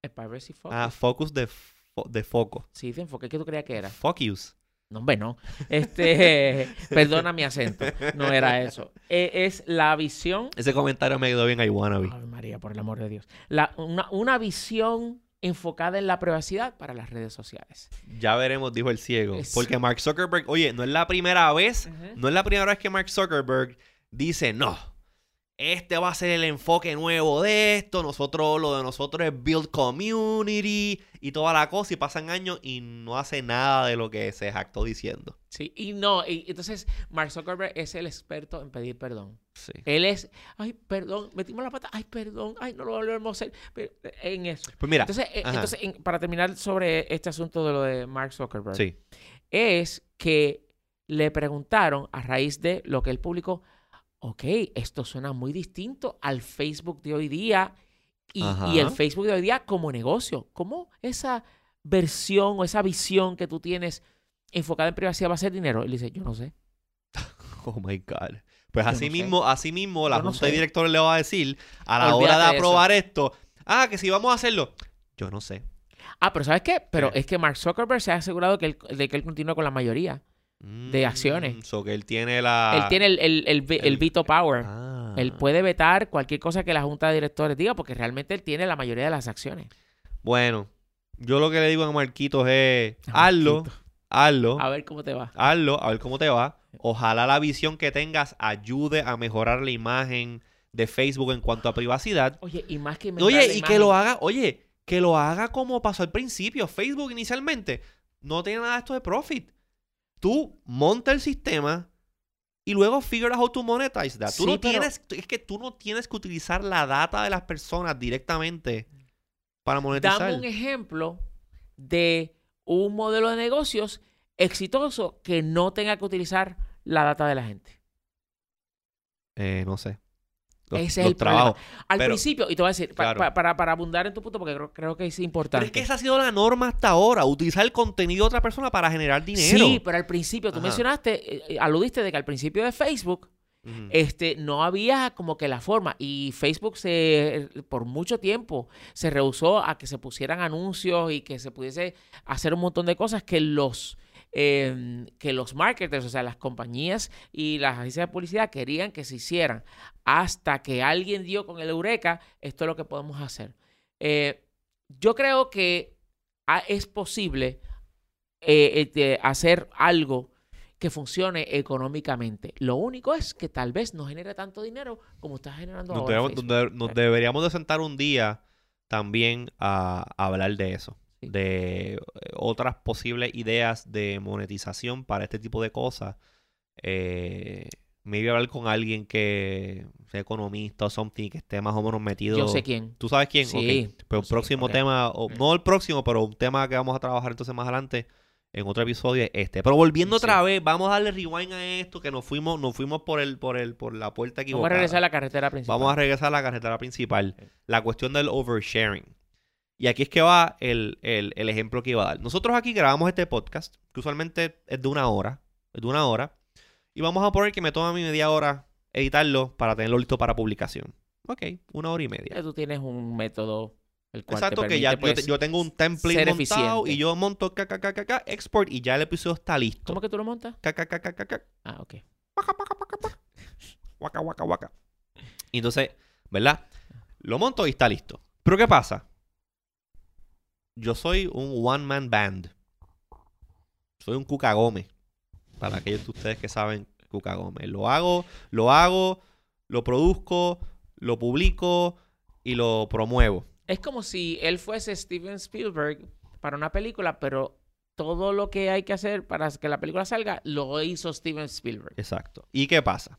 A Privacy Focus. Ah, focus de, fo- de foco. Sí, de enfoque, ¿qué tú creías que era? Focus. No, hombre, no. Este, (laughs) perdona mi acento, no era eso. Eh, es la visión Ese comentario me quedó bien ahí, wannabe. Ay, María, por el amor de Dios. La- una, una visión enfocada en la privacidad para las redes sociales. Ya veremos, dijo el ciego. Es- Porque Mark Zuckerberg, oye, no es la primera vez, no es la primera vez que Mark Zuckerberg dice, no, este va a ser el enfoque nuevo de esto, nosotros, lo de nosotros es build community y toda la cosa, y pasan años y no hace nada de lo que se jactó diciendo. Sí, y no, y entonces Mark Zuckerberg es el experto en pedir perdón. Sí. Él es, ay, perdón, metimos la pata, ay, perdón, ay, no lo volvemos a hacer, pero, eh, en eso. Pues mira, Entonces, eh, ajá. entonces en- para terminar sobre este asunto de lo de Mark Zuckerberg, sí. es que le preguntaron a raíz de lo que él publicó, ok, esto suena muy distinto al Facebook de hoy día y, el Facebook de hoy día como negocio. ¿Cómo esa versión o esa visión que tú tienes enfocada en privacidad va a ser dinero? Él dice, yo no sé. (laughs) Oh my God. Pues Yo así no sé. mismo, así mismo, la Yo no junta de sé. directores le va a decir a la Olvídate hora de eso. aprobar esto, ah, que si vamos a hacerlo. Yo no sé. Ah, pero ¿sabes qué? Pero ¿Qué? es que Mark Zuckerberg se ha asegurado que él, de que él continúa con la mayoría. De acciones. Mm, So que él tiene la. él tiene el, el, el, ve- el el- veto power. Ah. Él puede vetar cualquier cosa que la junta de directores diga porque realmente él tiene la mayoría de las acciones. Bueno, yo lo que le digo a Marquitos es: A hazlo, Marquito. hazlo, A ver cómo te va. hazlo, a ver cómo te va. Ojalá la visión que tengas ayude a mejorar la imagen de Facebook en cuanto a privacidad. Oye, y más que Oye, la y imagen- que lo haga, oye, que lo haga como pasó al principio. Facebook inicialmente no tiene nada de esto de profit. Tú monta el sistema y luego figure out how to monetize that. Tú Sí, no pero- tienes, es que tú no tienes que utilizar la data de las personas directamente para monetizar. Dame un ejemplo de un modelo de negocios exitoso que no tenga que utilizar la data de la gente. Eh, no sé. Los, Ese es los el problema. trabajos. Al Pero- principio, y te voy a decir, pa- claro. pa- para, para abundar en tu punto, porque creo, creo que es Pero importante. es que esa ha sido la norma hasta ahora. Utilizar el contenido de otra persona para generar dinero. Sí, pero al principio, tú Ajá. mencionaste, eh, eh, aludiste de que al principio de Facebook este, no había como que la forma. Y Facebook se, por mucho tiempo se rehusó a que se pusieran anuncios y que se pudiese hacer un montón de cosas que los, eh, que los marketers, o sea, las compañías y las agencias de publicidad querían que se hicieran. Hasta que alguien dio con el eureka, esto es lo que podemos hacer. Eh, yo creo que ah, es posible eh, hacer algo que funcione económicamente. Lo único es que tal vez no genere tanto dinero como está generando Nos, ahora. debemos- nos deberíamos de sentar un día también a, a hablar de eso. Sí. De eh, otras posibles ideas de monetización para este tipo de cosas. Eh, maybe hablar con alguien que sea economista o something que esté más o menos metido. Yo sé quién. ¿Tú sabes quién? Sí. Pero un sí, próximo tema, o, Mm. no el próximo, pero un tema que vamos a trabajar entonces más adelante en otro episodio es este. Pero volviendo Sí. otra vez, vamos a darle rewind a esto, que nos fuimos, nos fuimos por el, por el, por la puerta Vamos equivocada. a regresar a la carretera principal. Vamos a regresar a la carretera principal. La cuestión del oversharing. Y aquí es que va el, el- el ejemplo que iba a dar. Nosotros aquí grabamos este podcast, que usualmente es de una hora. Es de una hora. Y vamos a poner que me toma mí media hora editarlo para tenerlo listo para publicación. Ok, una hora y media. Tú tienes un método el cual te Exacto, que ya permite, yo, te- pues, yo tengo un template montado eficiente. y yo monto kkkk, export y ya el episodio está listo. ¿Cómo que tú lo montas? Kkkk, Ah, ok. Waka, waka, waka, waka. Waka, waka, waka. Y entonces, ¿verdad? Lo monto y está listo. Pero ¿qué pasa? Yo soy un one-man band. Soy un Cuca Gómez. Para aquellos de ustedes que saben Cuca Gómez. Lo hago, lo hago, lo produzco, lo publico y lo promuevo. Es como si él fuese Steven Spielberg para una película, pero todo lo que hay que hacer para que la película salga lo hizo Steven Spielberg. Exacto. ¿Y qué pasa?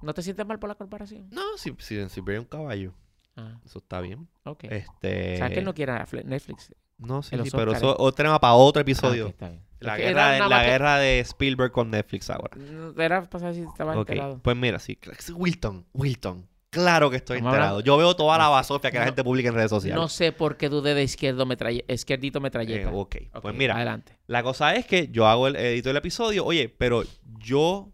¿No te sientes mal por la comparación? No, si, si, si un caballo, Ah, eso está bien. ok. Este... O sea, que él no quiere a Fle- Netflix. No, sí, sí, pero eso es otro tema para otro Ah, episodio. ok, está bien. La, Es guerra, de, la que- guerra de Spielberg con Netflix ahora. No, Era para saber si estaba Ok, enterado. Pues mira, sí. Wilton, Wilton. Claro que estoy enterado. Yo veo toda la basofia que la gente publica en redes sociales. No sé por qué dudé de izquierdo metralle- izquierdito Eh, metralleta. ok, Ok, pues mira, Adelante. la cosa es que yo hago el edito del episodio, oye, pero yo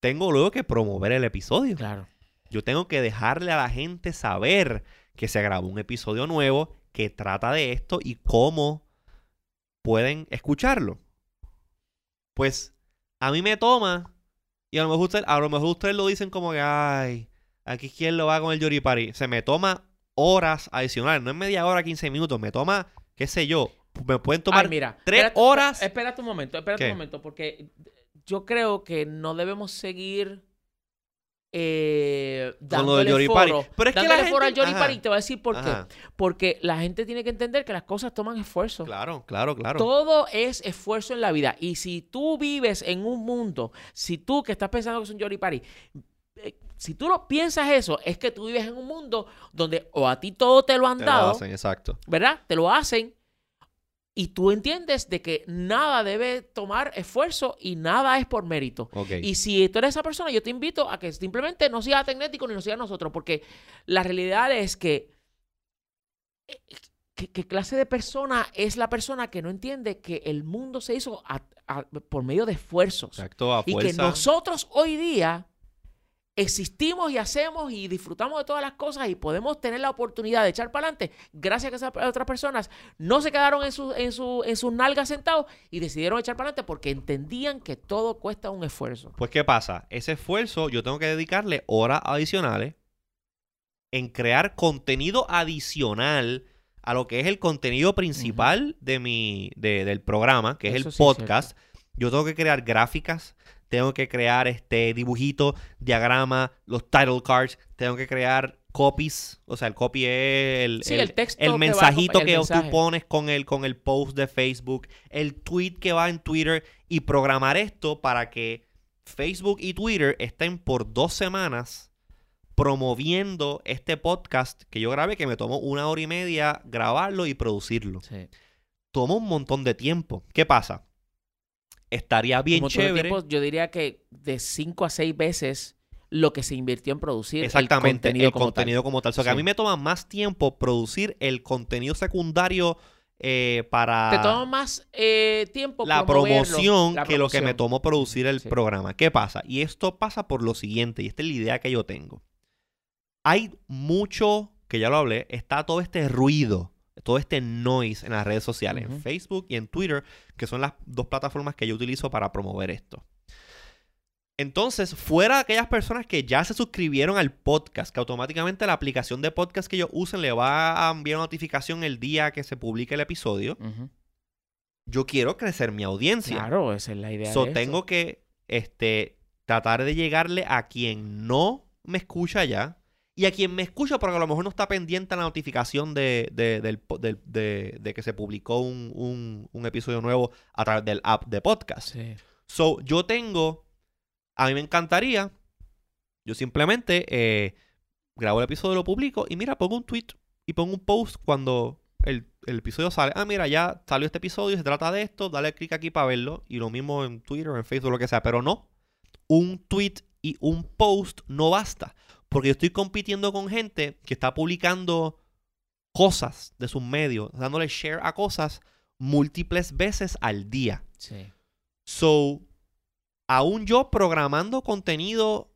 tengo luego que promover el episodio. Claro. Yo tengo que dejarle a la gente saber que se grabó un episodio nuevo que trata de esto y cómo pueden escucharlo. Pues a mí me toma y a lo mejor, usted- a lo mejor ustedes lo dicen como que, ay, aquí quién lo va con el Yoripari. Se me toma horas adicionales, no es media hora, 15 minutos, me toma, qué sé yo, me pueden tomar Ay, mira. tres espérate- horas. Espérate un momento, espérate ¿Qué? un momento, porque yo creo que no debemos seguir eh, lo dándole Yoripari. foro, Pero es que la dándole foro al gente- Yoripari ajá. y te voy a decir por Ajá. qué. Porque la gente tiene que entender que las cosas toman esfuerzo. Claro, claro, claro. Todo es esfuerzo en la vida. Y si tú vives en un mundo, si tú que estás pensando que es un Yoripari, eh, si tú lo piensas eso, es que tú vives en un mundo donde o a ti todo te lo han Te lo dado, hacen, exacto. ¿verdad? Te lo hacen y tú entiendes de que nada debe tomar esfuerzo y nada es por mérito. Y si tú eres esa persona, yo te invito a que simplemente no seas tecnético ni no seas nosotros, porque la realidad es que ¿qué, clase de persona es la persona que no entiende que el mundo se hizo a- a- por medio de esfuerzos? Exacto, a Y que nosotros hoy día existimos y hacemos y disfrutamos de todas las cosas y podemos tener la oportunidad de echar para adelante gracias a que esas otras personas no se quedaron en, su, en, su, en sus nalgas sentados y decidieron echar para adelante porque entendían que todo cuesta un esfuerzo. Pues, ¿qué pasa? Ese esfuerzo yo tengo que dedicarle horas adicionales en crear contenido adicional a lo que es el contenido principal de mi, de- del programa, que es el sí es podcast. yo tengo que crear gráficas, tengo que crear este dibujito, diagrama, los title cards, tengo que crear copies, o sea, el copy es el, Sí, el texto el mensajito que tú pones con el, con el post de Facebook, el tweet que va en Twitter y programar esto para que Facebook y Twitter estén por dos semanas promoviendo este podcast que yo grabé, que me tomó una hora y media grabarlo y producirlo. Toma un montón de tiempo. ¿Qué pasa? Estaría bien chévere. tiempo, yo diría que de cinco a seis veces lo que se invirtió en producir Exactamente, el contenido el como tal. contenido como tal. O sea, que a mí me toma más tiempo producir el contenido secundario eh, para Te toma más eh, tiempo la promoción la que lo que me tomó producir el Sí. programa. ¿Qué pasa? Y esto pasa por lo siguiente, y esta es la idea que yo tengo. Hay mucho, que ya lo hablé, está todo este ruido, todo este noise en las redes sociales, en. Facebook y en Twitter, que son las dos plataformas que yo utilizo para promover esto. Entonces, fuera de aquellas personas que ya se suscribieron al podcast, que automáticamente la aplicación de podcast que ellos usen le va a enviar una notificación el día que se publique el episodio, yo quiero crecer mi audiencia. Claro, esa es la idea. So, de esto. tengo que este, tratar de llegarle a quien no me escucha ya y a quien me escucha porque a lo mejor no está pendiente a la notificación de, que se publicó un, un- un episodio nuevo a través del app de podcast. Sí. So, yo tengo, a mí me encantaría, yo simplemente eh, grabo el episodio, lo publico y mira, pongo un tweet y pongo un post cuando el, el episodio sale. Ah, mira, ya salió este episodio, se trata de esto, dale clic aquí para verlo. Y lo mismo en Twitter, en Facebook, lo que sea. Pero no, un tweet y un post no basta. Porque yo estoy compitiendo con gente que está publicando cosas de sus medios, dándole share a cosas múltiples veces al día. Sí. So, aún yo programando contenido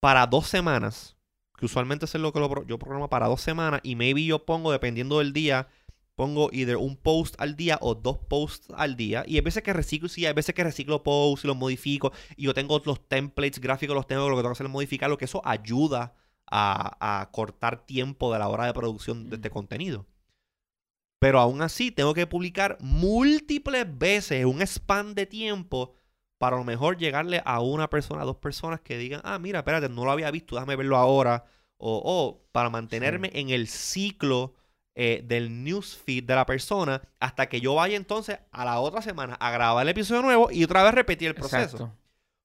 para dos semanas, que usualmente es lo que lo yo programo para dos semanas, y maybe yo pongo, dependiendo del día, pongo either un post al día o dos posts al día. Y hay veces que reciclo, sí, hay veces que reciclo posts y los modifico. Y yo tengo los templates gráficos, los tengo, lo que tengo que hacer es modificarlo, que eso ayuda a, a cortar tiempo de la hora de producción de este Ujú. contenido. Pero aún así, tengo que publicar múltiples veces un span de tiempo para a lo mejor llegarle a una persona, a dos personas que digan, ah, mira, espérate, no lo había visto, déjame verlo ahora. O, o para mantenerme en el ciclo eh, del newsfeed de la persona hasta que yo vaya entonces a la otra semana a grabar el episodio nuevo y otra vez repetir el proceso. Exacto.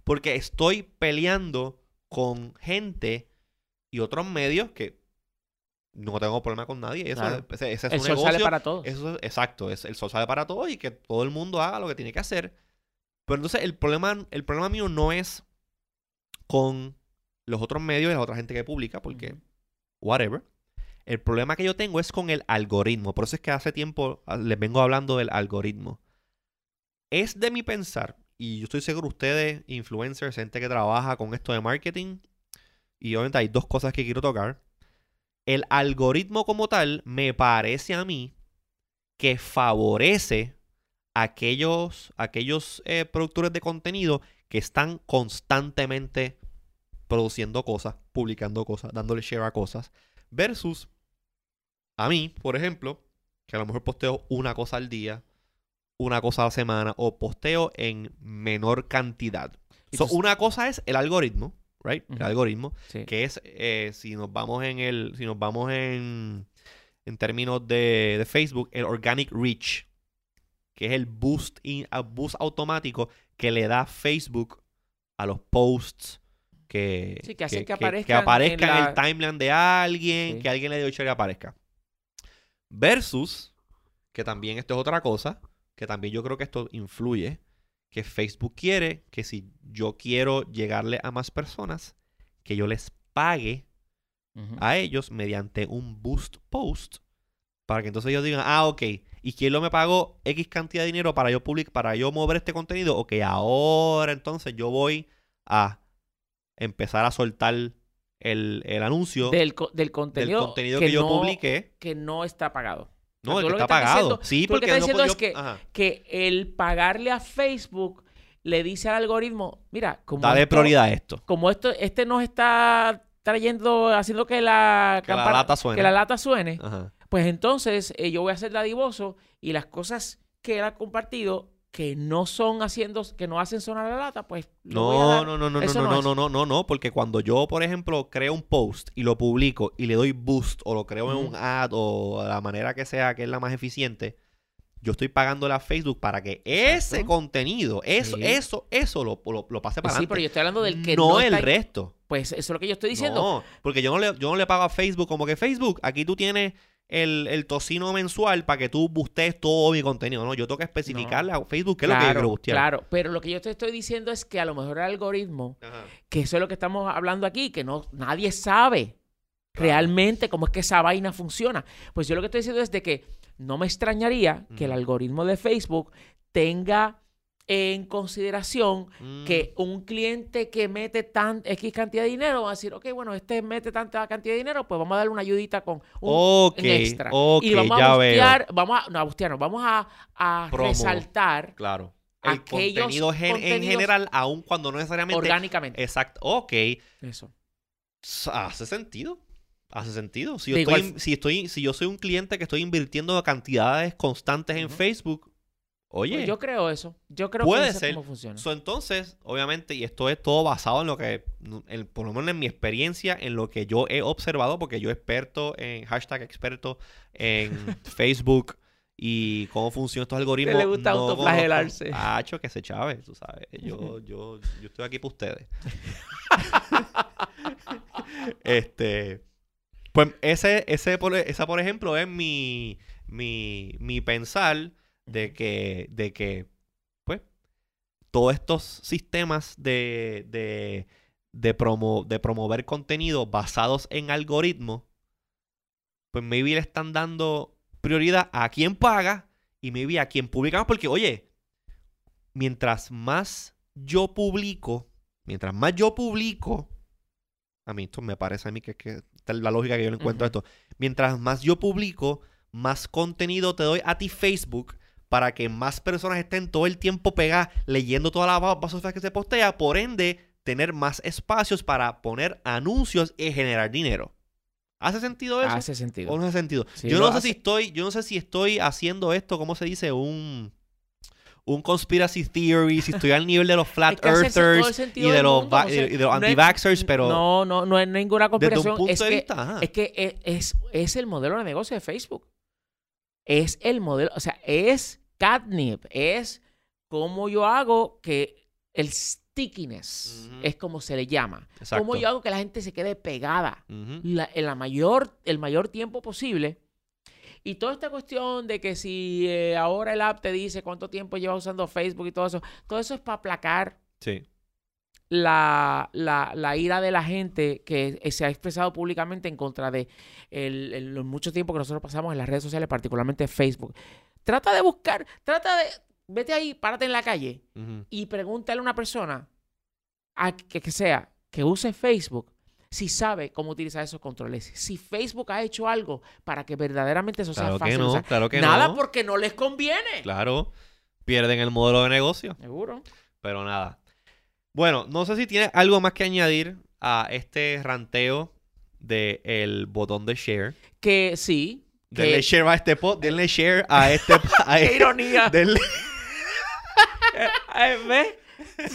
Porque estoy peleando con gente y otros medios que no tengo problema con nadie. Eso, Claro. ese, ese es El un sol sale negocio. para todos. Eso es exacto, es el sol sale para todos y que todo el mundo haga lo que tiene que hacer. Pero entonces el problema, el problema mío no es con los otros medios y la otra gente que publica, porque whatever. El problema que yo tengo es con el algoritmo. Por eso es que hace tiempo ah, les vengo hablando del algoritmo. Es de mi pensar, y yo estoy seguro ustedes, influencers, gente que trabaja con esto de marketing, y obviamente hay dos cosas que quiero tocar. El algoritmo como tal me parece a mí que favorece aquellos, aquellos eh, productores de contenido que están constantemente produciendo cosas, publicando cosas, dándole share a cosas, versus a mí, por ejemplo, que a lo mejor posteo una cosa al día, una cosa a la semana, o posteo en menor cantidad. So, una cosa es el algoritmo, right? El algoritmo, Sí. que es eh, si nos vamos en el, si nos vamos en, en términos de, de Facebook, el organic reach, que es el boost, in- boost automático que le da Facebook a los posts que, Sí, que que que aparezcan aparezca en en, la- el timeline de alguien, Sí. que alguien le dio share y aparezca. Versus, que también esto es otra cosa, que también yo creo que esto influye, que Facebook quiere que si yo quiero llegarle a más personas, que yo les pague a ellos mediante un boost post para que entonces ellos digan, ah, ok, ¿y quién lo me pagó X cantidad de dinero para yo public, para yo mover este contenido? Ok, ahora entonces yo voy a empezar a soltar el, el anuncio del, del, co- del contenido, contenido que, yo no, publiqué. que no está pagado. No, el tú que lo que está pagado. diciendo- sí, tú lo que porque no diciendo puedo- es que-. Que el pagarle a Facebook le dice al algoritmo, mira, como Dale esto- prioridad a esto. como esto, este nos está trayendo, haciendo que la, Que la lata suene. que la lata suene, Ajá. pues entonces eh, yo voy a ser dadivoso y las cosas que él ha compartido que no son haciendo, que no hacen sonar la lata, pues No, no, no, no, no, Eso no, no no, no, no, no, no, porque cuando yo, por ejemplo, creo un post y lo publico y le doy boost o lo creo en un ad o de la manera que sea que es la más eficiente, yo estoy pagándole a Facebook para que ese Exacto. contenido, eso, Sí. eso, eso lo, lo, lo pase para Pues sí, pero adelante. yo estoy hablando del que no, no, el está- resto. Pues eso es lo que yo estoy diciendo. No, porque yo no le, yo no le pago a Facebook como que Facebook, aquí tú tienes el, el tocino mensual para que tú bustes todo mi contenido. No, yo tengo que especificarle a Facebook qué es lo que yo quiero claro, bustear. claro, pero lo que yo te estoy diciendo es que a lo mejor el algoritmo, Ajá. que eso es lo que estamos hablando aquí, que no nadie sabe realmente cómo es que esa vaina funciona. Pues yo lo que estoy diciendo es de que no me extrañaría que el algoritmo de Facebook tenga en consideración Mm. que un cliente que mete tan X cantidad de dinero va a decir, ok, bueno, este mete tanta cantidad de dinero, pues vamos a darle una ayudita con un, extra. ok, y vamos a bustear, vamos a, no a bustear, no, vamos a, resaltar Claro. El contenido gen- en general, aun cuando no necesariamente. orgánicamente. Exacto. Ok. Eso. Hace sentido. Hace sentido. Si yo, estoy, si estoy, si yo soy un cliente que estoy invirtiendo cantidades constantes en. Facebook, Oye, Pues yo creo eso. Yo creo puede que eso ser. es cómo funciona. So, entonces, obviamente, y esto es todo basado en lo que, en- por lo menos en mi experiencia, en lo que yo he observado, porque yo experto en hashtag experto en (laughs) Facebook y cómo funcionan estos algoritmos. le gusta no autoflagelarse. Hacho, que se chave, tú sabes. Yo, (laughs) yo, yo estoy aquí para ustedes. (laughs) este. Pues ese, ese esa, por ejemplo, es mi, mi, mi pensar de que, de que, pues, todos estos sistemas de, de, de, promo, de promover contenido basados en algoritmos, pues maybe le están dando prioridad a quien paga y maybe a quien publica más, porque, oye, mientras más yo publico, mientras más yo publico, a mí esto me parece a mí que, es que esta es la lógica que yo le encuentro a esto, mientras más yo publico, más contenido te doy a ti Facebook para que más personas estén todo el tiempo pegadas leyendo toda la ba- basofia que se postea, por ende, tener más espacios para poner anuncios y generar dinero. ¿Hace sentido eso? Hace sentido. ¿O no hace sentido? Sí, yo no sé si estoy, yo no sé si estoy haciendo esto, ¿cómo se dice? Un un conspiracy theory, si estoy al nivel de los (laughs) flat earthers y de los, y de No anti-vaxxers, pero No, no, no es ninguna desde un conspiración. punto es, de que, vista, ajá. es que es, es, es el modelo de negocio de Facebook. Es el modelo, o sea, es catnip, es como yo hago que el stickiness es como se le llama. Exacto. Cómo yo hago que la gente se quede pegada la- en la mayor, el mayor tiempo posible. Y toda esta cuestión de que si eh, ahora el app te dice cuánto tiempo llevas usando Facebook y todo eso, todo eso es para aplacar Sí. la, la, la ira de la gente que se ha expresado públicamente en contra de el, el- lo mucho tiempo que nosotros pasamos en las redes sociales, particularmente Facebook. Trata de buscar, trata de, vete ahí, párate en la calle y pregúntale a una persona a que, que sea que use Facebook si sabe cómo utilizar esos controles. Si Facebook ha hecho algo para que verdaderamente eso Claro sea fácil. que de no, claro que Nada no. porque no les conviene. Claro. Pierden el modelo de negocio. Seguro. Pero nada. Bueno, no sé si tienes algo más que añadir a este ranteo del botón de share. Que sí. Denle share a este pod, denle share a este a (laughs) qué este- ironía. denle- Eh, ¿Ves?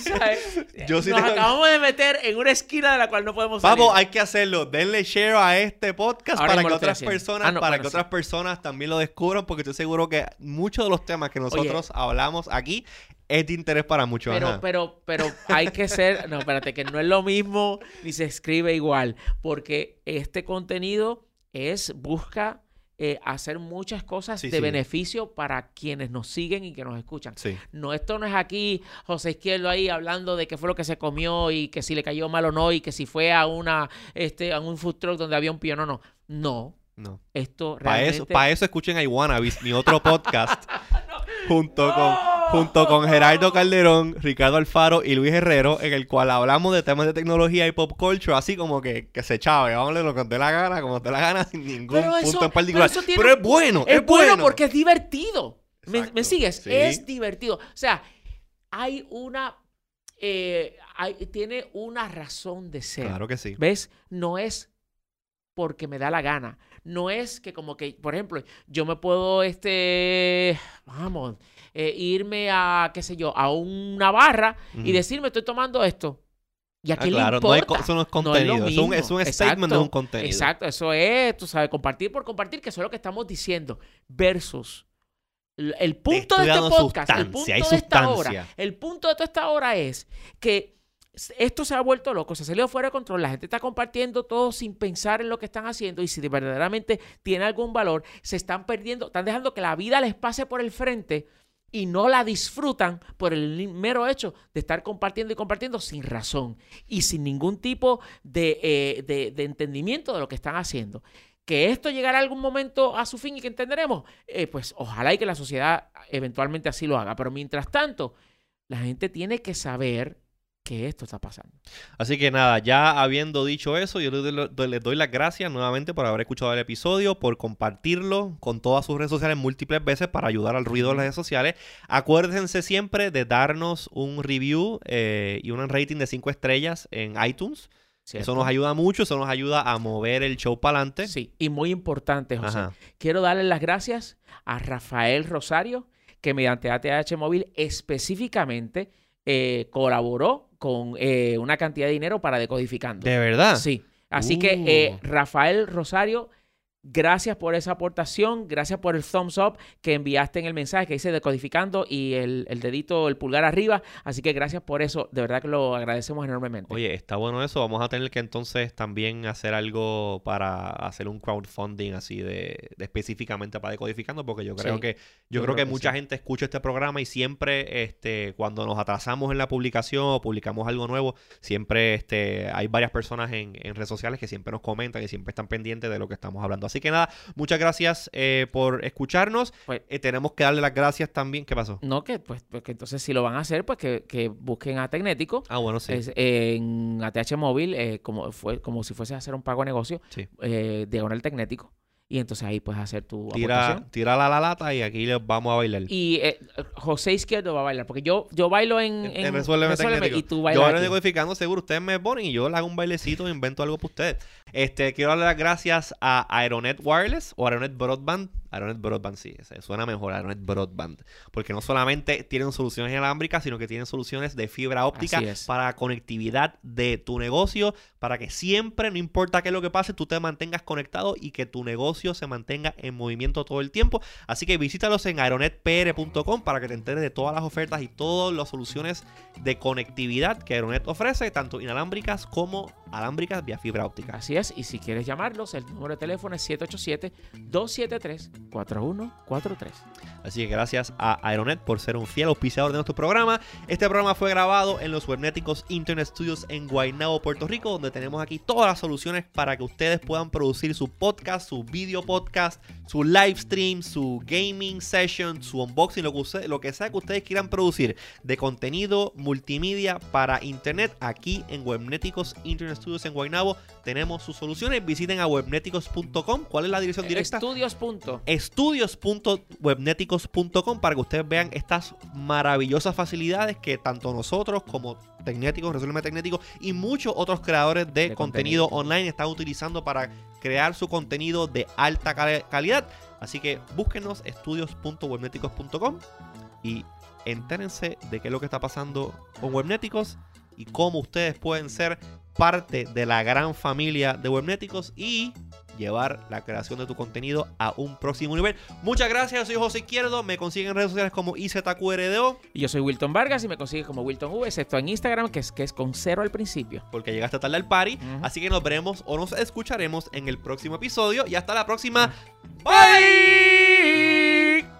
¿Sabes? Yo sí Nos tengo- acabamos de meter en una esquina de la cual no podemos salir. Vamos, hay que hacerlo. Denle share a este podcast Ahora para mismo que otras personas, Ah, no, para bueno, que sí. otras personas también lo descubran, porque estoy seguro que muchos de los temas que nosotros hablamos aquí es de interés para muchos. Pero, ajá. pero, pero hay que ser, no, espérate, que no es lo mismo ni se escribe igual, porque este contenido es, busca eh, hacer muchas cosas Sí, de sí. beneficio para quienes nos siguen y que nos escuchan. Sí. No, esto no es aquí José Izquierdo ahí hablando de qué fue lo que se comió y que si le cayó mal o no y que si fue a una este a un food truck donde había un piano no. No, No. esto Para realmente eso, para eso escuchen a Iwanabis, mi otro podcast, (laughs) junto, con, junto con Gerardo Calderón, Ricardo Alfaro y Luis Herrero, en el cual hablamos de temas de tecnología y pop culture, así como que, que se chave, vamos lo que dé la gana, como dé la gana, (laughs) sin ningún Pero punto eso- en particular. pero Pero, tiene- es bueno, es, es bueno porque es divertido. ¿Me, sigues? Sí. Es divertido. O sea, hay una. eh, hay- tiene una razón de ser. Claro que sí. ¿Ves? No es porque me da la gana. No es que como que, por ejemplo, yo me puedo, este, vamos, eh, irme a, qué sé yo, a una barra y decirme, estoy tomando esto. ¿Y a Ah, quién claro, le no hay importa? co- eso no es contenido, es, un, es statement Exacto, un contenido. Exacto, eso es, tú sabes, compartir por compartir, que eso es lo que estamos diciendo. Versus el punto de este podcast, el punto de esta hora, el punto de toda esta hora es que esto se ha vuelto loco, se ha salido fuera de control, la gente está compartiendo todo sin pensar en lo que están haciendo y si verdaderamente tiene algún valor, se están perdiendo, están dejando que la vida les pase por el frente y no la disfrutan por el mero hecho de estar compartiendo y compartiendo sin razón y sin ningún tipo de, eh, de- de entendimiento de lo que están haciendo. Que esto llegará algún momento a su fin y que entenderemos, eh, pues ojalá y que la sociedad eventualmente así lo haga. Pero mientras tanto, la gente tiene que saber que esto está pasando. Así que nada, ya habiendo dicho eso, yo les doy, les doy las gracias nuevamente por haber escuchado el episodio, por compartirlo con todas sus redes sociales múltiples veces para ayudar al ruido de las redes sociales. Acuérdense siempre de darnos un review eh, y un rating de 5 estrellas en iTunes. Eso nos ayuda mucho, eso nos ayuda a mover el show para adelante. Sí, y muy importante, José. Ajá. Quiero darle las gracias a Rafael Rosario, que mediante ATH Móvil específicamente eh, colaboró con eh, una cantidad de dinero para decodificando. ¿De verdad? Sí. Así que eh, Uh. Rafael Rosario, gracias por esa aportación, gracias por el thumbs up que enviaste en el mensaje que dice decodificando y el, el dedito, el pulgar arriba. Así que gracias por eso, de verdad que lo agradecemos enormemente. Oye, está bueno eso. Vamos a tener que entonces también hacer algo para hacer un crowdfunding así de, de específicamente para decodificando, porque yo creo Sí, que yo, yo creo creo que que mucha sí. gente escucha este programa y siempre este cuando nos atrasamos en la publicación o publicamos algo nuevo, siempre este hay varias personas en, en redes sociales que siempre nos comentan y siempre están pendientes de lo que estamos hablando. Así que nada, muchas gracias eh, por escucharnos. Pues- Eh, tenemos que darle las gracias también. ¿Qué pasó? No, que pues, pues que entonces si lo van a hacer, pues que, que busquen a Tecnético. Ah, bueno, sí. Es, en ATH móvil, eh, como fue como si fuese a hacer un pago a negocio, Sí. diagonal tecnético. Y entonces ahí puedes hacer tu Tira, aportación. tira la, la lata y aquí les vamos a bailar. Y eh, José Izquierdo va a bailar, porque yo, yo bailo en, En- en, en Resuélveme Resuélveme y tú Yo bailas ahora aquí. decodificando, seguro ustedes me ponen y yo le hago un bailecito e invento algo para ustedes. Este, quiero darle las gracias a Aeronet Wireless o Aeronet Broadband. Aeronet Broadband, sí, suena mejor Aeronet Broadband. Porque no solamente tienen soluciones inalámbricas, sino que tienen soluciones de fibra óptica para conectividad de tu negocio, para que siempre, no importa qué es lo que pase, tú te mantengas conectado y que tu negocio se mantenga en movimiento todo el tiempo. Así que visítalos en aeronetpr.com para que te enteres de todas las ofertas y todas las soluciones de conectividad que Aeronet ofrece, tanto inalámbricas como alámbricas vía fibra óptica. Así es, y si quieres llamarlos, el número de teléfono es 787-273-4143. Así que gracias a Aeronet por ser un fiel auspiciador de nuestro programa. Este programa fue grabado en los Webnéticos Internet Studios en Guaynabo, Puerto Rico, donde tenemos aquí todas las soluciones para que ustedes puedan producir su podcast, su video podcast, su live stream, su gaming session, su unboxing, lo que, use- lo que sea que ustedes quieran producir de contenido multimedia para internet. Aquí en Webnéticos Internet Studios en Guaynabo tenemos sus soluciones. Visiten a webnéticos.com. ¿Cuál es la dirección directa? Estudios. Estudios.webneticos.com para que ustedes vean estas maravillosas facilidades que tanto nosotros como Tecnéticos, Resuelve Tecnético y muchos otros creadores de, De contenido, contenido. online están utilizando para crear su contenido de alta cali- calidad. Así que búsquenos estudios.webneticos.com y entérense de qué es lo que está pasando con Webnéticos y cómo ustedes pueden ser parte de la gran familia de Webnéticos y llevar la creación de tu contenido a un próximo nivel. Muchas gracias, soy José Izquierdo, me consiguen en redes sociales como IZQRDO, Y yo soy Wilton Vargas y me consigues como Wilton V, excepto en Instagram, que es, que es con cero al principio. porque llegaste tarde al party, así que nos veremos o nos escucharemos en el próximo episodio y hasta la próxima. Bye.